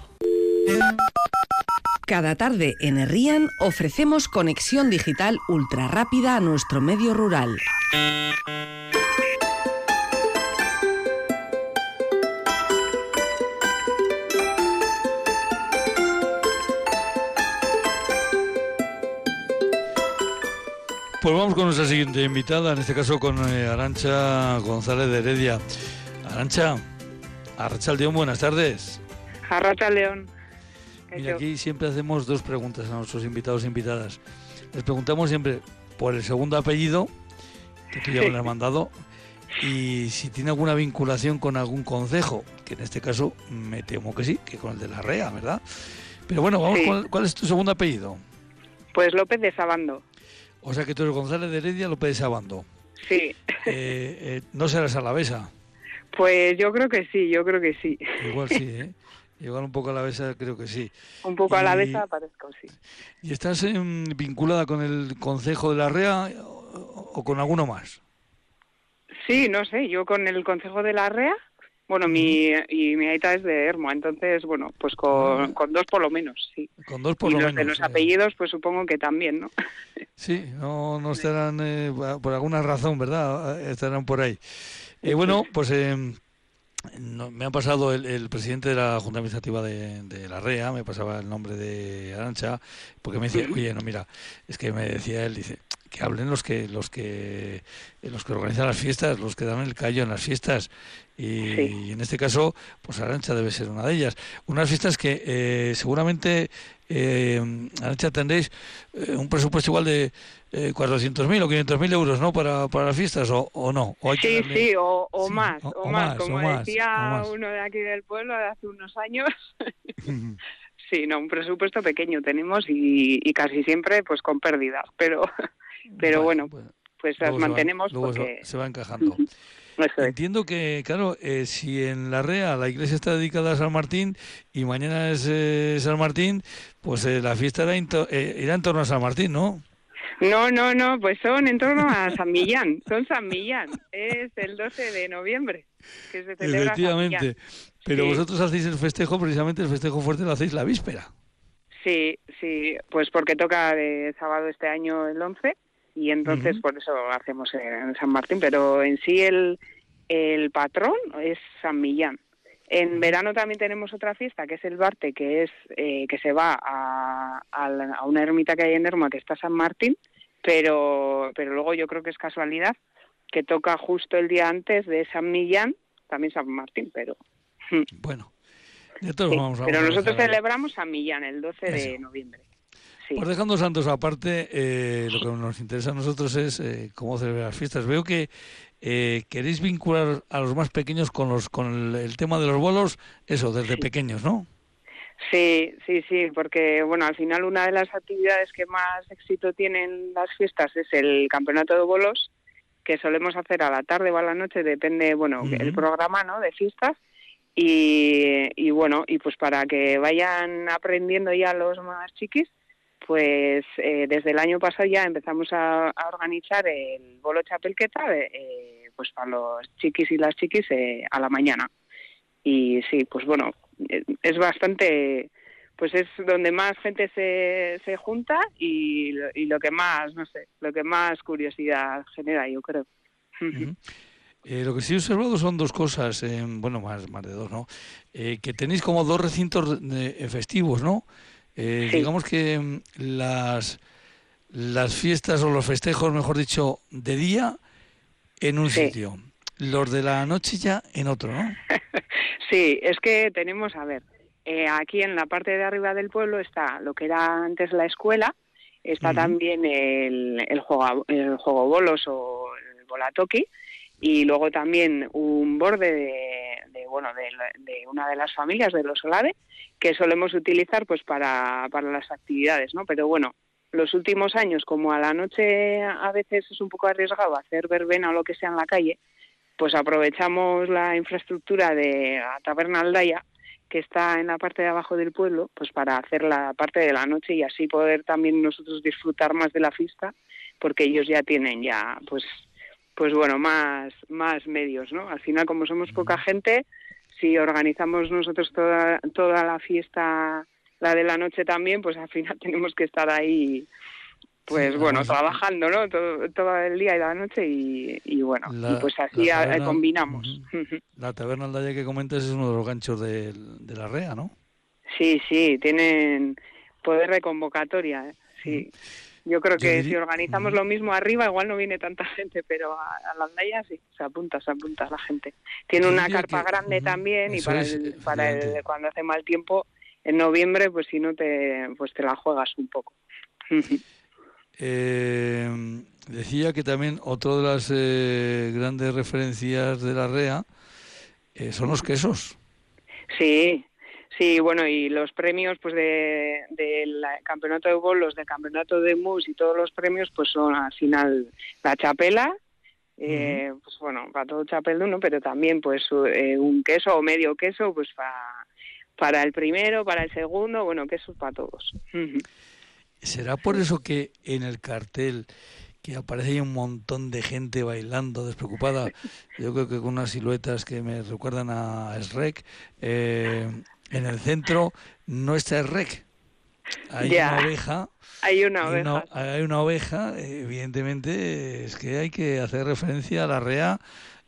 Cada tarde en Herrian ofrecemos conexión digital ultra rápida a nuestro medio rural. Pues vamos con nuestra siguiente invitada, en este caso con eh, Arancha González de Heredia. Arancha, Arracha León, buenas tardes. Arracha León. Mira, aquí siempre hacemos dos preguntas a nuestros invitados e invitadas. Les preguntamos siempre por el segundo apellido, que tú ya me lo has mandado, y si tiene alguna vinculación con algún concejo, que en este caso me temo que sí, que con el de la REA, ¿verdad? Pero bueno, vamos con, ¿cuál es tu segundo apellido? Pues López de Sabando. O sea que tú eres González de Heredia López de Sabando. Sí. Eh, eh, ¿No serás alavesa? Pues yo creo que sí, yo creo que sí. Igual sí, ¿eh? Igual un poco alavesa creo que sí. Un poco alavesa parezco, sí. ¿Y estás vinculada con el Consejo de la REA o, con alguno más? Sí, no sé, yo con el Consejo de la REA bueno, mi, y mi aita es de Hermo, entonces, bueno, pues con, ah. con dos por lo menos, sí. Con dos por y lo los de los apellidos, pues supongo que también, ¿no? Sí, no, no estarán, eh, por alguna razón, ¿verdad? Estarán por ahí. Eh, bueno, pues eh, me ha pasado el, presidente de la Junta Administrativa de, de, la REA, me pasaba el nombre de Arancha, porque me decía, oye, no, mira, es que me decía él, dice, que hablen los que los que los que organizan las fiestas, los que dan el callo en las fiestas y, en este caso, pues Arancha debe ser una de ellas. Unas fiestas que eh, seguramente eh, Arancha tendréis eh, un presupuesto igual de eh, 400.000 o 500.000 euros, ¿no? Para, para las fiestas o, no. sí, sí, o, más, o, más, como decía uno de aquí del pueblo de hace unos años. sí, no, un presupuesto pequeño tenemos y, casi siempre pues con pérdidas, pero pero bueno, pues las mantenemos porque se va encajando. Entiendo que, claro, eh, si en la REA la iglesia está dedicada a San Martín y mañana es eh, San Martín, pues eh, la fiesta irá, irá en torno a San Martín, ¿no? No, no, no, pues son en torno a San Millán, son San Millán, es el 12 de noviembre que se celebra Efectivamente, pero vosotros hacéis el festejo, precisamente el festejo fuerte lo hacéis la víspera. Sí, sí, pues porque toca de sábado este año el 11 y entonces por eso hacemos en San Martín, pero en sí el, el patrón es San Millán. En verano también tenemos otra fiesta que es el Barte, que es eh, que se va a, a, una ermita que hay en Erma que está San Martín, pero pero luego yo creo que es casualidad que toca justo el día antes de San Millán, también San Martín, pero bueno. vamos, pero nosotros celebramos San Millán el 12 de noviembre. Pues dejando santos aparte, eh, lo que nos interesa a nosotros es eh, cómo celebrar las fiestas. Veo que eh, queréis vincular a los más pequeños con los con el, tema de los bolos, eso, desde pequeños, ¿no? Sí, sí, sí, porque bueno, al final una de las actividades que más éxito tienen las fiestas es el campeonato de bolos, que solemos hacer a la tarde o a la noche, depende, bueno, el programa, ¿no? De fiestas. Y, y bueno, y pues para que vayan aprendiendo ya los más chiquis, pues eh, desde el año pasado ya empezamos a, organizar el bolo chapelqueta eh, pues para los chiquis y las chiquis eh, a la mañana. y sí, pues bueno, eh, es bastante, pues es donde más gente se, se junta y, y lo que más, no sé, lo que más curiosidad genera, yo creo. Eh, lo que sí he observado son dos cosas, eh, bueno, más, más de dos, ¿no? Eh, que tenéis como dos recintos festivos, ¿no? Digamos que mm, las, las fiestas o los festejos, mejor dicho, de día en un sitio, los de la noche ya en otro, ¿no? sí, es que tenemos, a ver, aquí en la parte de arriba del pueblo está lo que era antes la escuela, está también el, el, juego, el juego bolos o el bolatoki, y luego también un borde de, bueno de, una de las familias de los Solade que solemos utilizar pues para, para las actividades no pero bueno los últimos años como a la noche a veces es un poco arriesgado hacer verbena o lo que sea en la calle pues aprovechamos la infraestructura de la taberna Aldaya que está en la parte de abajo del pueblo pues para hacer la parte de la noche y así poder también nosotros disfrutar más de la fiesta porque ellos ya tienen ya pues pues bueno, más, más medios, ¿no? Al final, como somos poca gente, si organizamos nosotros toda, toda la fiesta, la de la noche también, pues al final tenemos que estar ahí, pues bueno, trabajando, ¿no? Todo, el día y la noche y, bueno, y pues así combinamos. La taberna Aldaya que comentas es uno de los ganchos de, la REA, ¿no? Sí, sí, tienen poder de convocatoria, ¿eh? sí. Yo creo que si organizamos lo mismo arriba, igual no viene tanta gente, pero a, la aldea sí, se apunta, se apunta la gente. Tiene una carpa grande también y para, el, para el, cuando hace mal tiempo, en noviembre, pues si no te, pues te la juegas un poco. eh, decía que también otra de las eh, grandes referencias de la REA eh, son los quesos. Sí, Sí, bueno, y los premios pues del campeonato de bolos, del campeonato de mus y todos los premios pues son al final la chapela, eh, pues bueno, para todo chapel de uno, pero también pues eh, un queso o medio queso pues para, para el primero, para el segundo, bueno, queso para todos. ¿Será por eso que en el cartel que aparece un montón de gente bailando despreocupada, yo creo que con unas siluetas que me recuerdan a Shrek, eh, en el centro no está el rec. Hay una oveja. Hay una oveja. hay una oveja, evidentemente es que hay que hacer referencia a la REA,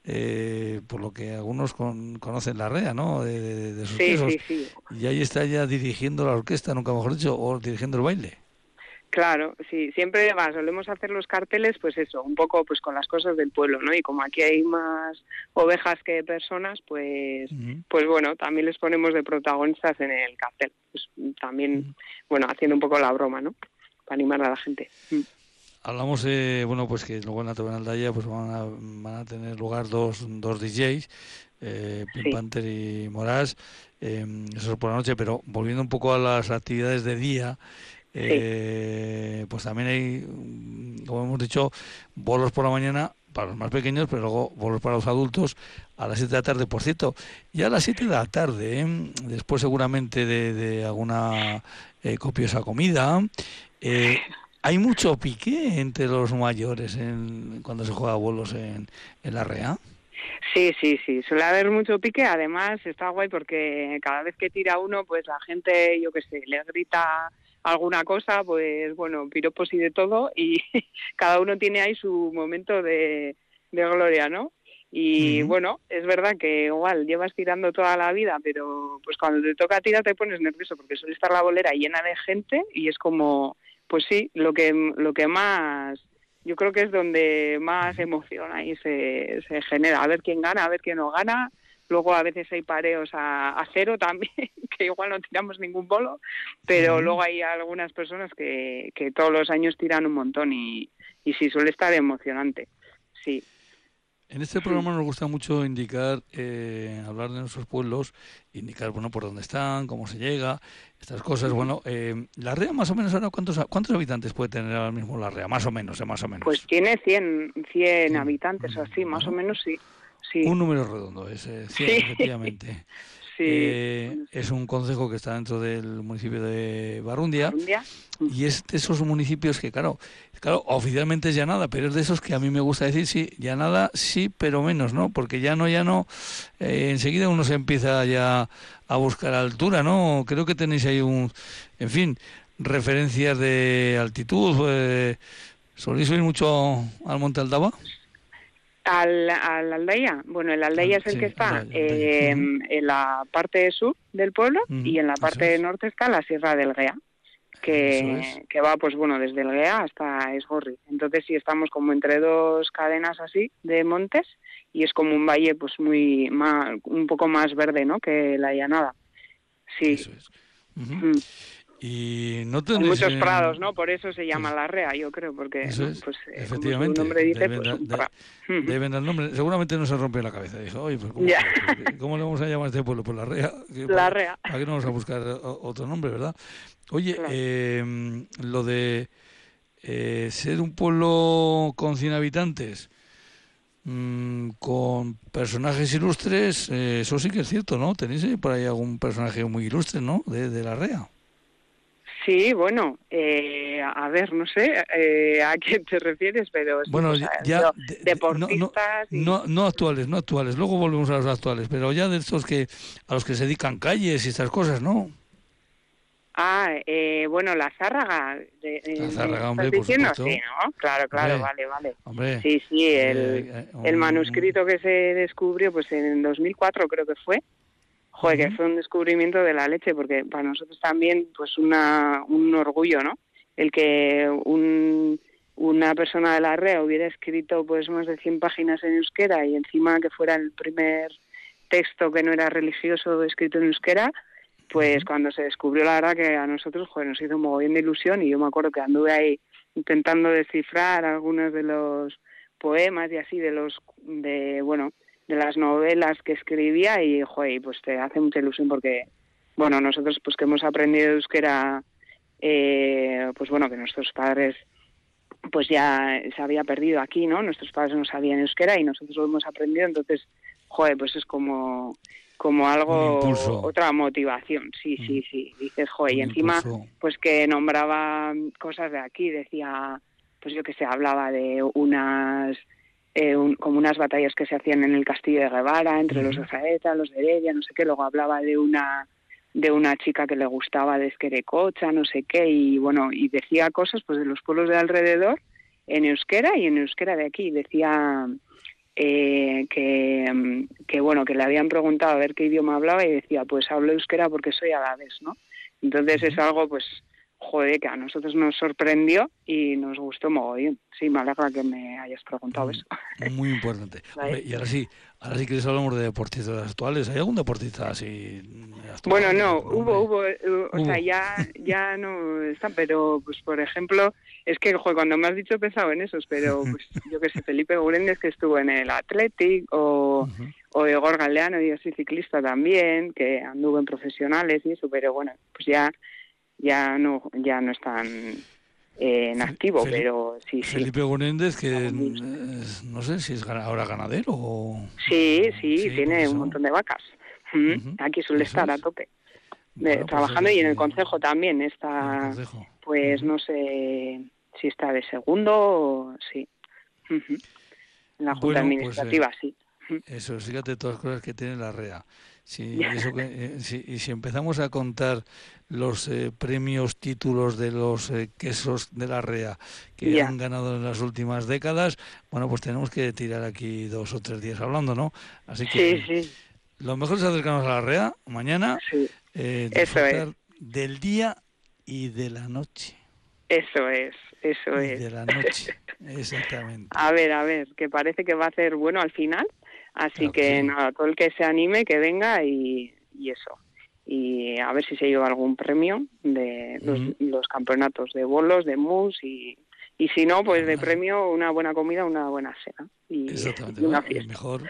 eh, por lo que algunos conocen la REA, ¿no? De, sus sí, sí, sí. Y ahí está ya dirigiendo la orquesta, nunca mejor dicho, o dirigiendo el baile. Claro, sí, siempre solemos hacer los carteles, pues eso, un poco pues con las cosas del pueblo, ¿no? Y como aquí hay más ovejas que personas, pues, pues bueno, también les ponemos de protagonistas en el cartel, pues también, bueno, haciendo un poco la broma, ¿no? Para animar a la gente. Mm. Hablamos, eh, bueno, pues que luego en la Aldaya pues van a, van a tener lugar dos, dos DJs, eh, Pink Panther y Moraz, eh, eso es por la noche, pero volviendo un poco a las actividades de día, eh, pues también hay, como hemos dicho, bolos por la mañana para los más pequeños, pero luego bolos para los adultos a las 7 de la tarde. Por cierto, ya a las 7 de la tarde, ¿eh? después seguramente de, alguna eh, copiosa comida, eh, hay mucho pique entre los mayores en, cuando se juega bolos en, en la REA. Sí, sí, sí, suele haber mucho pique. Además, está guay porque cada vez que tira uno, pues la gente, yo qué sé, le grita alguna cosa, pues bueno, piropos y de todo, y cada uno tiene ahí su momento de, gloria, ¿no? Y bueno, es verdad que igual llevas tirando toda la vida, pero pues cuando te toca tirar te pones nervioso porque suele estar la bolera llena de gente y es como, pues sí, lo que, lo que más, yo creo que es donde más emoción ahí se, se genera, a ver quién gana, a ver quién no gana, Luego a veces hay pareos a, cero también, que igual no tiramos ningún bolo, pero luego hay algunas personas que, que todos los años tiran un montón y, y sí, suele estar emocionante. Sí. En este programa nos gusta mucho indicar, eh, hablar de nuestros pueblos, indicar, bueno, por dónde están, cómo se llega, estas cosas. Bueno, eh, la REA más o menos ahora, ¿cuántos, ¿cuántos habitantes puede tener ahora mismo la REA? Más o menos, eh, más o menos. Pues tiene 100, 100 habitantes, así, más o menos sí. Un número redondo ese, sí, efectivamente. eh, es un concejo que está dentro del municipio de Barrundia, y es de esos municipios que, claro, claro, oficialmente es ya nada, pero es de esos que a mí me gusta decir, sí, ya nada, sí, pero menos, ¿no? Porque ya no, ya no, eh, enseguida uno se empieza ya a buscar altura, ¿no? Creo que tenéis ahí un, en fin, referencias de altitud. Eh, ¿Soléis ir mucho al Monte Aldaba? Al, al Aldaya. Bueno, el Aldaya es el que está eh, en la parte sur del pueblo y en la parte norte está la Sierra del Gea, que, que va, pues bueno, desde el Gea hasta Esgorri. Entonces sí estamos como entre dos cadenas así de montes y es como un valle pues muy, más, un poco más verde, ¿no? Que la llanada. Sí. Eso es. Y no Hay muchos prados, ¿no? Por eso se llama la rea, yo creo, porque pues, eh, efectivamente, como nombre dice, deben, pues, deben dar nombre. Seguramente no se rompe la cabeza. Dijo, oye, pues ¿cómo, le vamos a llamar a este pueblo? Pues la rea. La rea. ¿Para qué no vamos a buscar otro nombre, verdad? Oye, eh, lo de eh, ser un pueblo con 100 habitantes, mm, con personajes ilustres, eh, eso sí que es cierto, ¿no? ¿Tenéis por ahí algún personaje muy ilustre, ¿no? De, de la rea. Sí, bueno, eh, a ver, no sé eh, a qué te refieres, pero bueno, ya, deportistas no, no, actuales, no actuales. Luego volvemos a los actuales, pero ya de estos que a los que se dedican calles y estas cosas, ¿no? Ah, eh, bueno, la Zárraga. De, la Zárraga, hombre, por supuesto. Sí, ¿no? Claro, claro, vale, vale. Hombre, sí, sí, el, el manuscrito que se descubrió, pues en 2004 creo que fue, Joder, que fue un descubrimiento de la leche, porque para nosotros también, pues una, un orgullo, ¿no? El que un, una persona de la REA hubiera escrito pues más de 100 páginas en euskera y encima que fuera el primer texto que no era religioso escrito en euskera, pues cuando se descubrió la verdad que a nosotros, joder, nos hizo un mogollón de ilusión y yo me acuerdo que anduve ahí intentando descifrar algunos de los poemas y así de los de bueno de las novelas que escribía y, joder, pues te hace mucha ilusión porque, bueno, nosotros pues que hemos aprendido euskera, eh, pues bueno, que nuestros padres pues ya se había perdido aquí, ¿no? Nuestros padres no sabían euskera y nosotros lo hemos aprendido, entonces, joder, pues es como como algo otra motivación. Sí sí sí. Dices joder y encima pues que nombraba cosas de aquí. Decía pues yo que sé hablaba de unas eh, como unas batallas que se hacían en el castillo de Guevara entre los de Zaeta, los de Heredia, no sé qué, luego hablaba de una de una chica que le gustaba de Esquerecocha, no sé qué, y bueno, y decía cosas pues de los pueblos de alrededor en euskera y en euskera de aquí. Decía eh, que, que, bueno, que le habían preguntado a ver qué idioma hablaba y decía, pues hablo euskera porque soy vez ¿no? Entonces es algo pues joder, que a nosotros nos sorprendió y nos gustó mogollón. Sí, me alegra que me hayas preguntado eso. Muy importante. y ahora sí, ahora sí que les hablamos de deportistas actuales. ¿Hay algún deportista así Bueno, no, hubo, hubo, eh, o sea, ya, ya no están, pero pues por ejemplo, es que joder, cuando me has dicho he pensado en esos, pero pues yo que sé, Felipe Gurendes que estuvo en el Athletic o... o Igor Galeano, yo soy ciclista también, que anduvo en profesionales y eso, pero bueno, pues ya ya no ya no están eh, en activo, pero sí, sí. Felipe Gunéndez, que no sé si es ahora ganadero o... Sí, sí, tiene un montón de vacas. Aquí suele estar a tope. Pues trabajando y en el consejo también está, pues no sé si está de segundo o sí. En la Junta pues, Administrativa, sí. Eso, fíjate todas las cosas que tiene la REA. Si, eh, y si empezamos a contar los eh, premios, títulos de los eh, quesos de la REA que han ganado en las últimas décadas, bueno, pues tenemos que tirar aquí dos o tres días hablando, ¿no? Así que lo mejor es acercarnos a la REA mañana, disfrutar del día y de la noche. Eso es, eso y es. De la noche, exactamente. A ver, a ver, que parece que va a ser bueno al final. Así que, nada, todo el que se anime, que venga y, eso. Y a ver si se lleva algún premio de los, campeonatos de bolos, de mus y, y si no, pues de premio una buena comida, una buena cena. Y, Exactamente, una fiesta. mejor.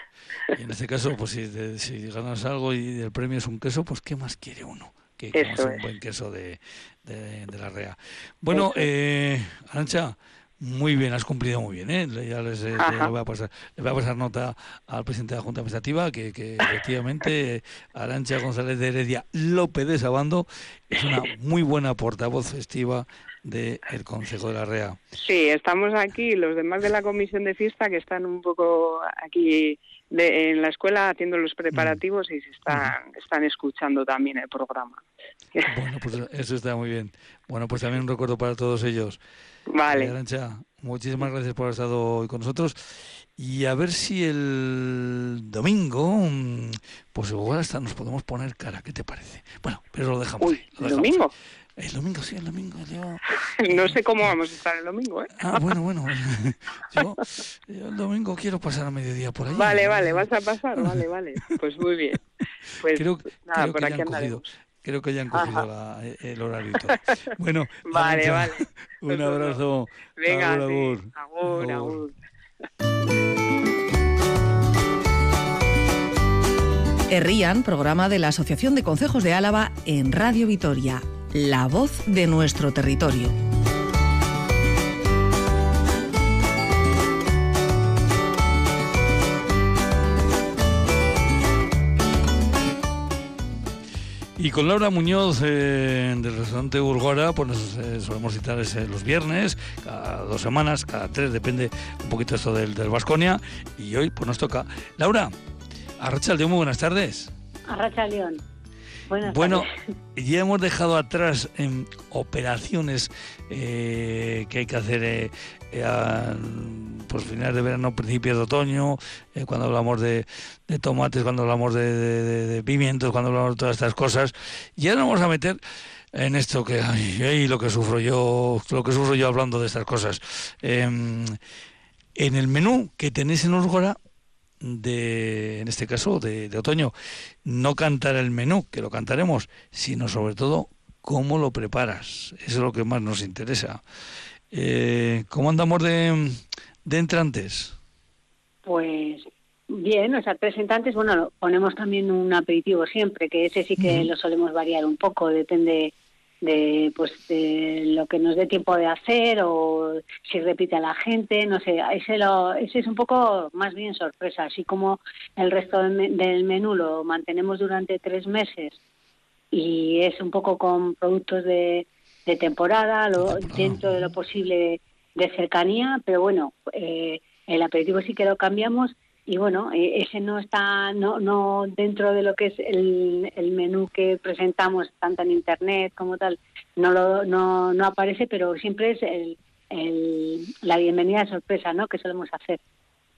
Y en este caso, pues si, si ganas algo y el premio es un queso, pues ¿qué más quiere uno? Que es un buen queso de, de, la REA. Bueno, eh, Arancha, Muy bien, has cumplido muy bien. ¿eh? Ya les, eh, voy a pasar, voy a pasar nota al presidente de la Junta Administrativa que, que efectivamente Arancha González de Heredia López de Sabando es una muy buena portavoz festiva del Consejo de la REA. Sí, estamos aquí, los demás de la comisión de fiesta que están un poco aquí en la escuela haciendo los preparativos y se están, están escuchando también el programa. Bueno, pues eso está muy bien. Bueno, pues también un recuerdo para todos ellos. Vale. Arancha, muchísimas gracias por haber estado hoy con nosotros. Y a ver si el domingo, mm, pues igual hasta nos podemos poner cara. ¿Qué te parece? Bueno, pero lo dejamos. Uy, ¿El domingo? El domingo, sí, el domingo. no sé cómo vamos a estar el domingo, ¿eh? Ah, bueno, bueno. Yo, el domingo quiero pasar a mediodía por ahí. Vale, vale, vas a pasar, vale, vale. Pues muy bien. Pues creo, nada, por aquí andaremos. Creo que ya han cogido la, el horario. Bueno, vale, vale. Un abrazo. Venga, agur, agur. agur. Errían, programa de la Asociación de Concejos de Álava en Radio Vitoria, la voz de nuestro territorio. Y con Laura Muñoz eh, del restaurante Urgora, pues nos eh, solemos citar los viernes, cada dos semanas, cada tres, depende un poquito esto del, del Vasconia. Y hoy pues nos toca. Laura, Arracha León, muy buenas tardes. Arracha León. Buenas bueno, ya hemos dejado atrás en operaciones eh, que hay que hacer a, pues finales de verano, principios de otoño, eh, cuando hablamos de, tomates, cuando hablamos de, pimientos, cuando hablamos de todas estas cosas. Y ahora vamos a meter en esto que ay, lo que sufro yo, lo que sufro yo hablando de estas cosas. Em, en el menú que tenéis en Urgora, de, en este caso, de, otoño, no cantar el menú, que lo cantaremos, sino sobre todo cómo lo preparas. Eso es lo que más nos interesa. Eh, ¿Cómo andamos de, de entrantes? Pues bien, o sea, presentantes, bueno, ponemos también un aperitivo siempre, que ese sí que lo solemos variar un poco, depende de pues de lo que nos dé tiempo de hacer o si repite a la gente, no sé, ese lo, ese es un poco más bien sorpresa, así como el resto del menú lo mantenemos durante tres meses y es un poco con productos de, de temporada, lo, dentro de lo posible de cercanía, pero bueno, eh, el aperitivo sí que lo cambiamos y bueno, e, ese no está no, no dentro de lo que es el, el menú que presentamos tanto en internet como tal, no lo no, no aparece, pero siempre es el, el, la bienvenida sorpresa, ¿no? Que solemos hacer.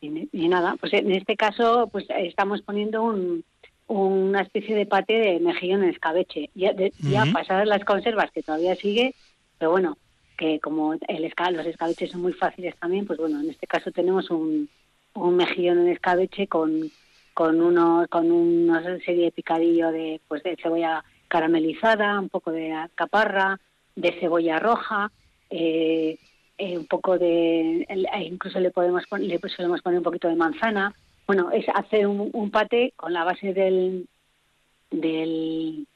Y, y, nada, pues en este caso pues estamos poniendo un, una especie de pate de mejillón en escabeche. Ya, de, ya pasadas las conservas, que todavía sigue, pero bueno, que como el los escabeches son muy fáciles también, pues bueno, en este caso tenemos un, un mejillón en escabeche con, con, uno, con una serie de picadillo de, pues de cebolla caramelizada, un poco de caparra, de cebolla roja, eh, eh, un poco de, eh, incluso le podemos le podemos poner un poquito de manzana. Bueno, es hacer un, un pate con la base del, del,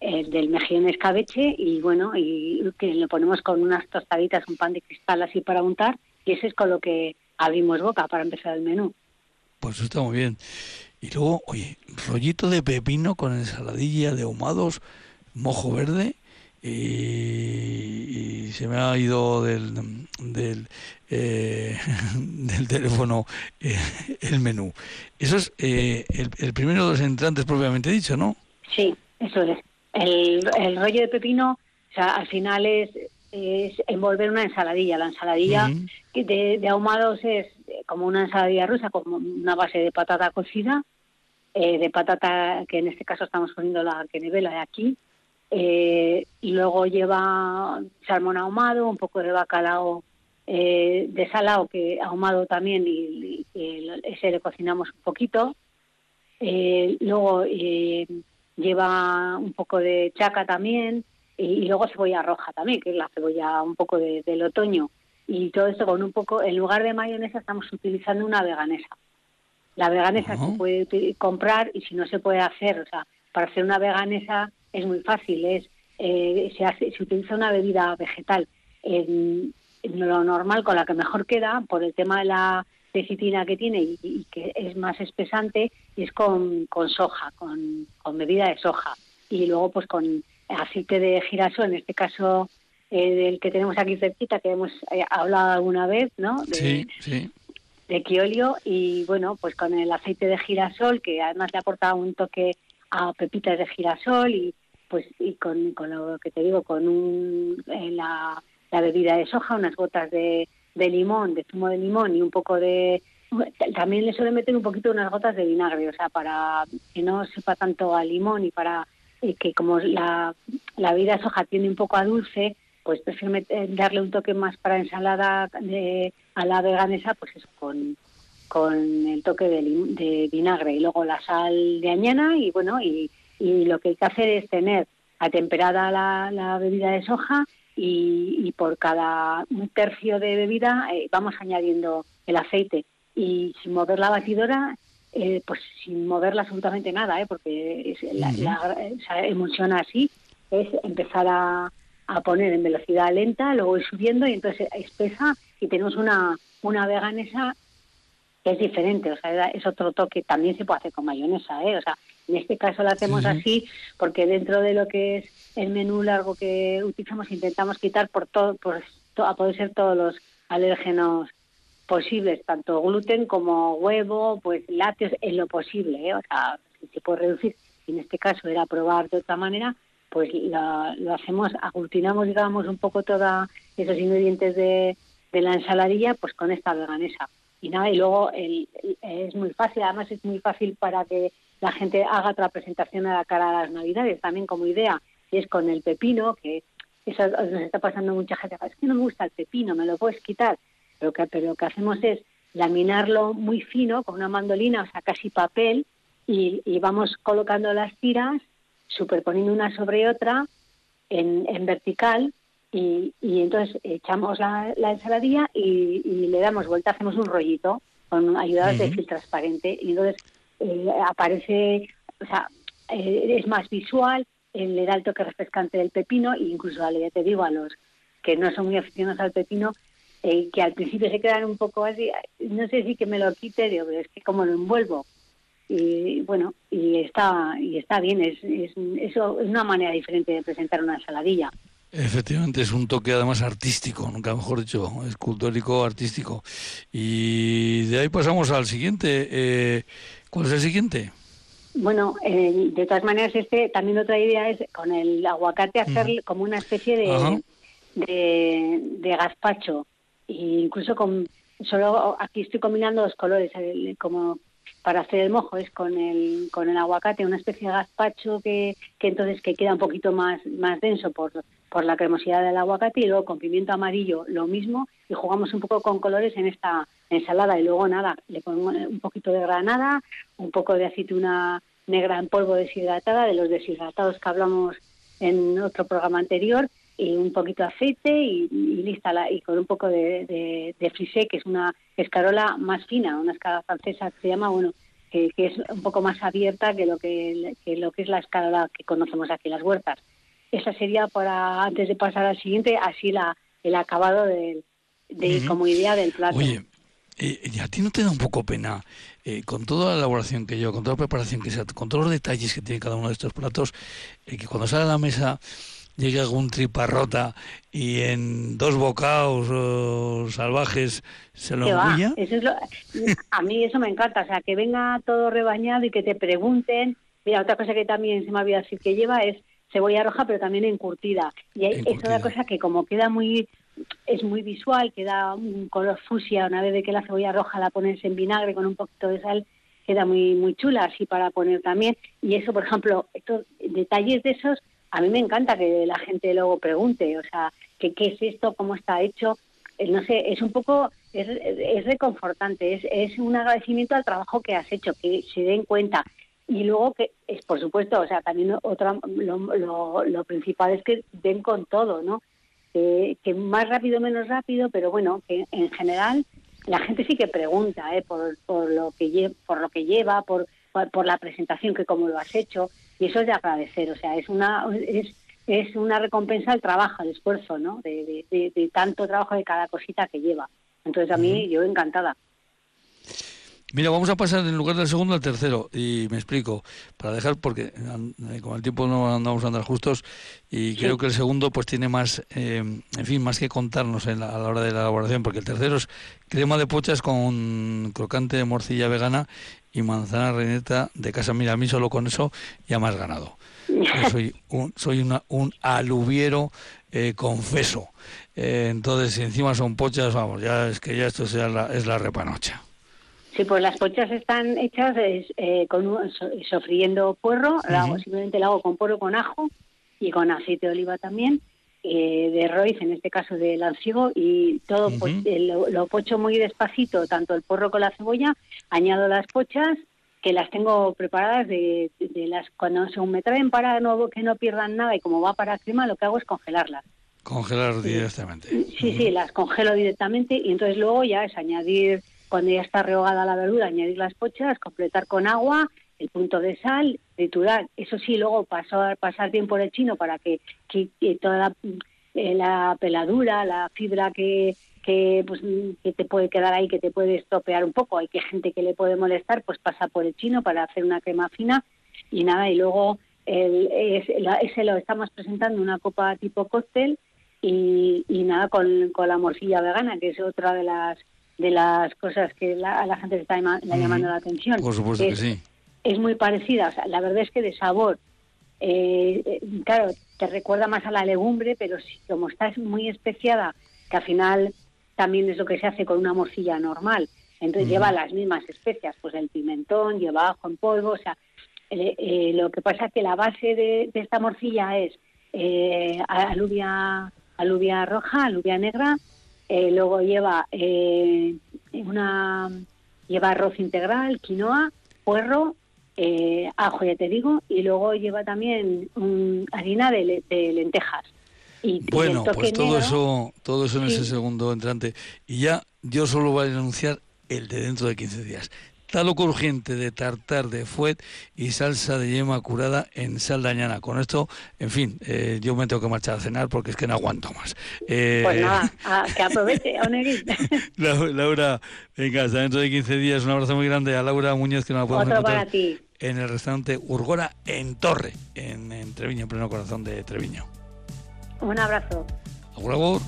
del mejillón escabeche y bueno, y que lo ponemos con unas tostaditas, un pan de cristal así para untar y ese es con lo que abrimos boca para empezar el menú. Pues está muy bien. Y luego, oye, rollito de pepino con ensaladilla de ahumados, mojo verde y, se me ha ido del, del, eh, del teléfono eh, el menú. Eso es eh, el, el, primero de los entrantes propiamente dicho, ¿no? Sí, eso es. El, el rollo de pepino, o sea, al final es es envolver una ensaladilla. La ensaladilla de, de, ahumados es como una ensaladilla rusa, como una base de patata cocida, eh, de patata que en este caso estamos poniendo la que nevela de aquí. Eh, y luego lleva salmón ahumado, un poco de bacalao eh, de salado que ahumado también y, ese le cocinamos un poquito. luego lleva un poco de chaca también, y, luego cebolla roja también, que es la cebolla un poco del otoño. Y todo esto con un poco, en lugar de mayonesa estamos utilizando una veganesa. La veganesa se puede comprar y si no se puede hacer, o sea, para hacer una veganesa es muy fácil, es eh, se hace se utiliza una bebida vegetal. En, lo normal con la que mejor queda por el tema de la lecitina que tiene y, que es más espesante es con, con soja, con, con bebida de soja y luego pues con aceite de girasol, en este caso eh, del que tenemos aquí cerquita, que hemos eh, hablado alguna vez, ¿no? De, sí, sí. De quiolio y bueno, pues con el aceite de girasol, que además le aporta un toque a pepitas de girasol y pues y con, con lo que te digo, con un, eh, la, la, bebida de soja, unas gotas de, de limón, de zumo de limón y un poco de... También le suele meter un poquito unas gotas de vinagre, o sea, para que no sepa tanto a limón y para que como la, la bebida de soja tiene un poco a dulce, pues prefiero darle un toque más para ensalada de, a la veganesa, pues eso, con, con el toque de, de, vinagre y luego la sal de añana y bueno, y, y, lo que hay que hacer es tener atemperada la, la bebida de soja y, y, por cada un tercio de bebida eh, vamos añadiendo el aceite y sin mover la batidora eh, pues sin moverla absolutamente nada, ¿eh? porque la, emulsión así es empezar a, a, poner en velocidad lenta, luego ir subiendo y entonces espesa y tenemos una, una veganesa es diferente, o sea, es otro toque, también se puede hacer con mayonesa, ¿eh? o sea, en este caso lo hacemos así porque dentro de lo que es el menú largo que utilizamos intentamos quitar por todo, por, a poder ser todos los alérgenos posibles, tanto gluten como huevo, pues lácteos, en lo posible, ¿eh? o sea, si se puede reducir, en este caso era probar de otra manera, pues lo, hacemos, aglutinamos, digamos, un poco todos esos ingredientes de, de, la ensaladilla, pues con esta veganesa. Y nada, y luego el, es muy fácil, además es muy fácil para que la gente haga otra presentación a la cara de las navidades, también como idea, y es con el pepino, que eso nos está pasando mucha gente, es que no me gusta el pepino, me lo puedes quitar pero, que, pero lo que hacemos es laminarlo muy fino con una mandolina, o sea, casi papel, y, vamos colocando las tiras, superponiendo una sobre otra en vertical, y, y, entonces echamos la, la ensaladilla y, le damos vuelta, hacemos un rollito con ayudas de film transparente, y entonces eh, aparece, o sea, eh, es más visual, eh, le da el toque refrescante del pepino, e incluso, ya te digo, a los que no son muy aficionados al pepino, eh, que al principio se quedan un poco así, no sé si que me lo quite, pero es que como lo envuelvo. Y bueno, y está, y está bien, es, es, eso es una manera diferente de presentar una ensaladilla. Efectivamente, es un toque además artístico, nunca mejor dicho, escultórico artístico. Y de ahí pasamos al siguiente. Eh, ¿Cuál es el siguiente? Bueno, eh, de todas maneras, este también otra idea es con el aguacate hacer como una especie de, de, de, gazpacho incluso con solo aquí estoy combinando dos colores como para hacer el mojo es con el con el aguacate una especie de gazpacho que, que entonces que queda un poquito más más denso por por la cremosidad del aguacate y luego con pimiento amarillo lo mismo y jugamos un poco con colores en esta ensalada. Y luego nada le ponemos un poquito de granada un poco de aceituna negra en polvo deshidratada de los deshidratados que hablamos en otro programa anterior y un poquito de aceite y, lista la, y con un poco de, de, frisé que es una escarola más fina una escarola francesa que se llama bueno que, es un poco más abierta que lo que, lo que es la escarola que conocemos aquí en las huertas esa sería para antes de pasar al siguiente así la el acabado de, como idea del plato Oye. Eh, ¿Y a ti no te da un poco pena, eh, con toda la elaboración que yo, con toda la preparación que sea, con todos los detalles que tiene cada uno de estos platos, eh, que cuando sale a la mesa llega algún triparrota y en dos bocados salvajes se lo engulla. Eso a mí eso me encanta, o sea, que venga todo rebañado y que te pregunten. Mira, otra cosa que también se me había decir que lleva es cebolla roja, pero también encurtida. Y es otra cosa que como queda muy es muy visual, queda un color fusia una vez de que la cebolla roja la pones en vinagre con un poquito de sal, queda muy muy chula así para poner también. Y eso, por ejemplo, estos detalles de esos a mí me encanta que la gente luego pregunte, o sea, ¿qué, qué es esto? ¿Cómo está hecho? Eh, no sé, es un poco, es, es reconfortante, es, es un agradecimiento al trabajo que has hecho, que se den cuenta. Y luego que es, por supuesto, o sea, también otra, lo, lo, principal es que den con todo, ¿no? que más rápido, menos rápido, pero bueno, que en general la gente sí que pregunta, ¿eh? Por, por lo que por lo que lleva, por, por la presentación, que cómo lo has hecho y eso es de agradecer, o sea, es una es es una recompensa al trabajo, al esfuerzo, ¿no? De, de, tanto trabajo de cada cosita que lleva. Entonces a mí, yo encantada. Mira, vamos a pasar en lugar del segundo al tercero y me explico, para dejar, porque eh, con el tiempo no andamos a andar justos y creo que el segundo pues tiene más, eh, en fin, más que contarnos a la hora de la elaboración, porque el tercero es crema de pochas con crocante de morcilla vegana y manzana reineta de casa. Mira, a mí solo con eso ya más ganado. Yo soy un, soy una, un aluviero eh, confeso. entonces, si encima son pochas, vamos, ya es que ya esto sea la, es la repanocha. Sí, pues las pochas están hechas eh, con sofriendo puerro, simplemente lo hago con puerro con ajo y con aceite de oliva también, eh, de roiz, en este caso de lanciego, y todo eh, lo, pocho muy despacito, tanto el porro con la cebolla, añado las pochas, que las tengo preparadas de, las cuando según me traen para no, que no pierdan nada y como va para crema, lo que hago es congelarlas. Congelar directamente. Sí, sí, las congelo directamente y entonces luego ya es añadir cuando ya está rehogada la verdura, añadir las pochas, completar con agua, el punto de sal, triturar. Eso sí, luego pasar, pasar bien por el chino para que, toda eh, la, peladura, la fibra que, que, pues, que te puede quedar ahí, que te puede estropear un poco, hay que gente que le puede molestar, pues pasa por el chino para hacer una crema fina y nada, y luego el, ese lo estamos presentando una copa tipo cóctel y, y nada, con, con la morcilla vegana, que es otra de las de las cosas que a la gente le está llamando la atención. Por supuesto es, que sí. Es muy parecida, o sea, la verdad es que de sabor, eh, eh, claro, te recuerda más a la legumbre, pero si, como está muy especiada, que al final también es lo que se hace con una morcilla normal, entonces lleva las mismas especias, pues el pimentón, lleva ajo en polvo, o sea, eh, lo que pasa es que la base de, esta morcilla es alubia, alubia roja, alubia negra, eh, luego lleva eh, una lleva arroz integral, quinoa, puerro, eh, ajo, ya te digo, y luego lleva también harina de, lentejas. Y, bueno, pues todo eso, todo eso en ese segundo entrante. Y ya yo solo voy a anunciar el de dentro de 15 días talo crujiente de tartar de fuet y salsa de yema curada en sal dañana. Con esto, en fin, eh, yo me tengo que marchar a cenar porque es que no aguanto más. Eh, pues nada, que aproveche, Laura, venga, hasta dentro de 15 días. Un abrazo muy grande a Laura Muñoz, que nos la podemos Otro para ti. en el restaurante Urgora en Torre, en, Treviño, en pleno corazón de Treviño. Un abrazo. Agur,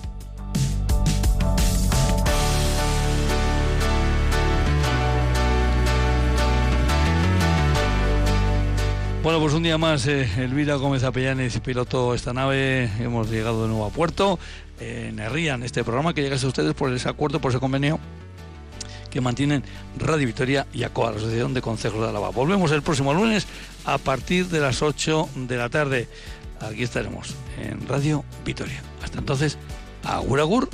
Bueno, pues un día más, eh, Elvira Gómez Apellanes, piloto esta nave, hemos llegado de nuevo a puerto, en Herrían, este programa que llegase a ustedes por ese acuerdo, por ese convenio que mantienen Radio Victoria y ACOA, la Asociación de Consejos de Álava. Volvemos el próximo lunes a partir de las 8 de la tarde. Aquí estaremos en Radio Victoria. Hasta entonces, agur agur.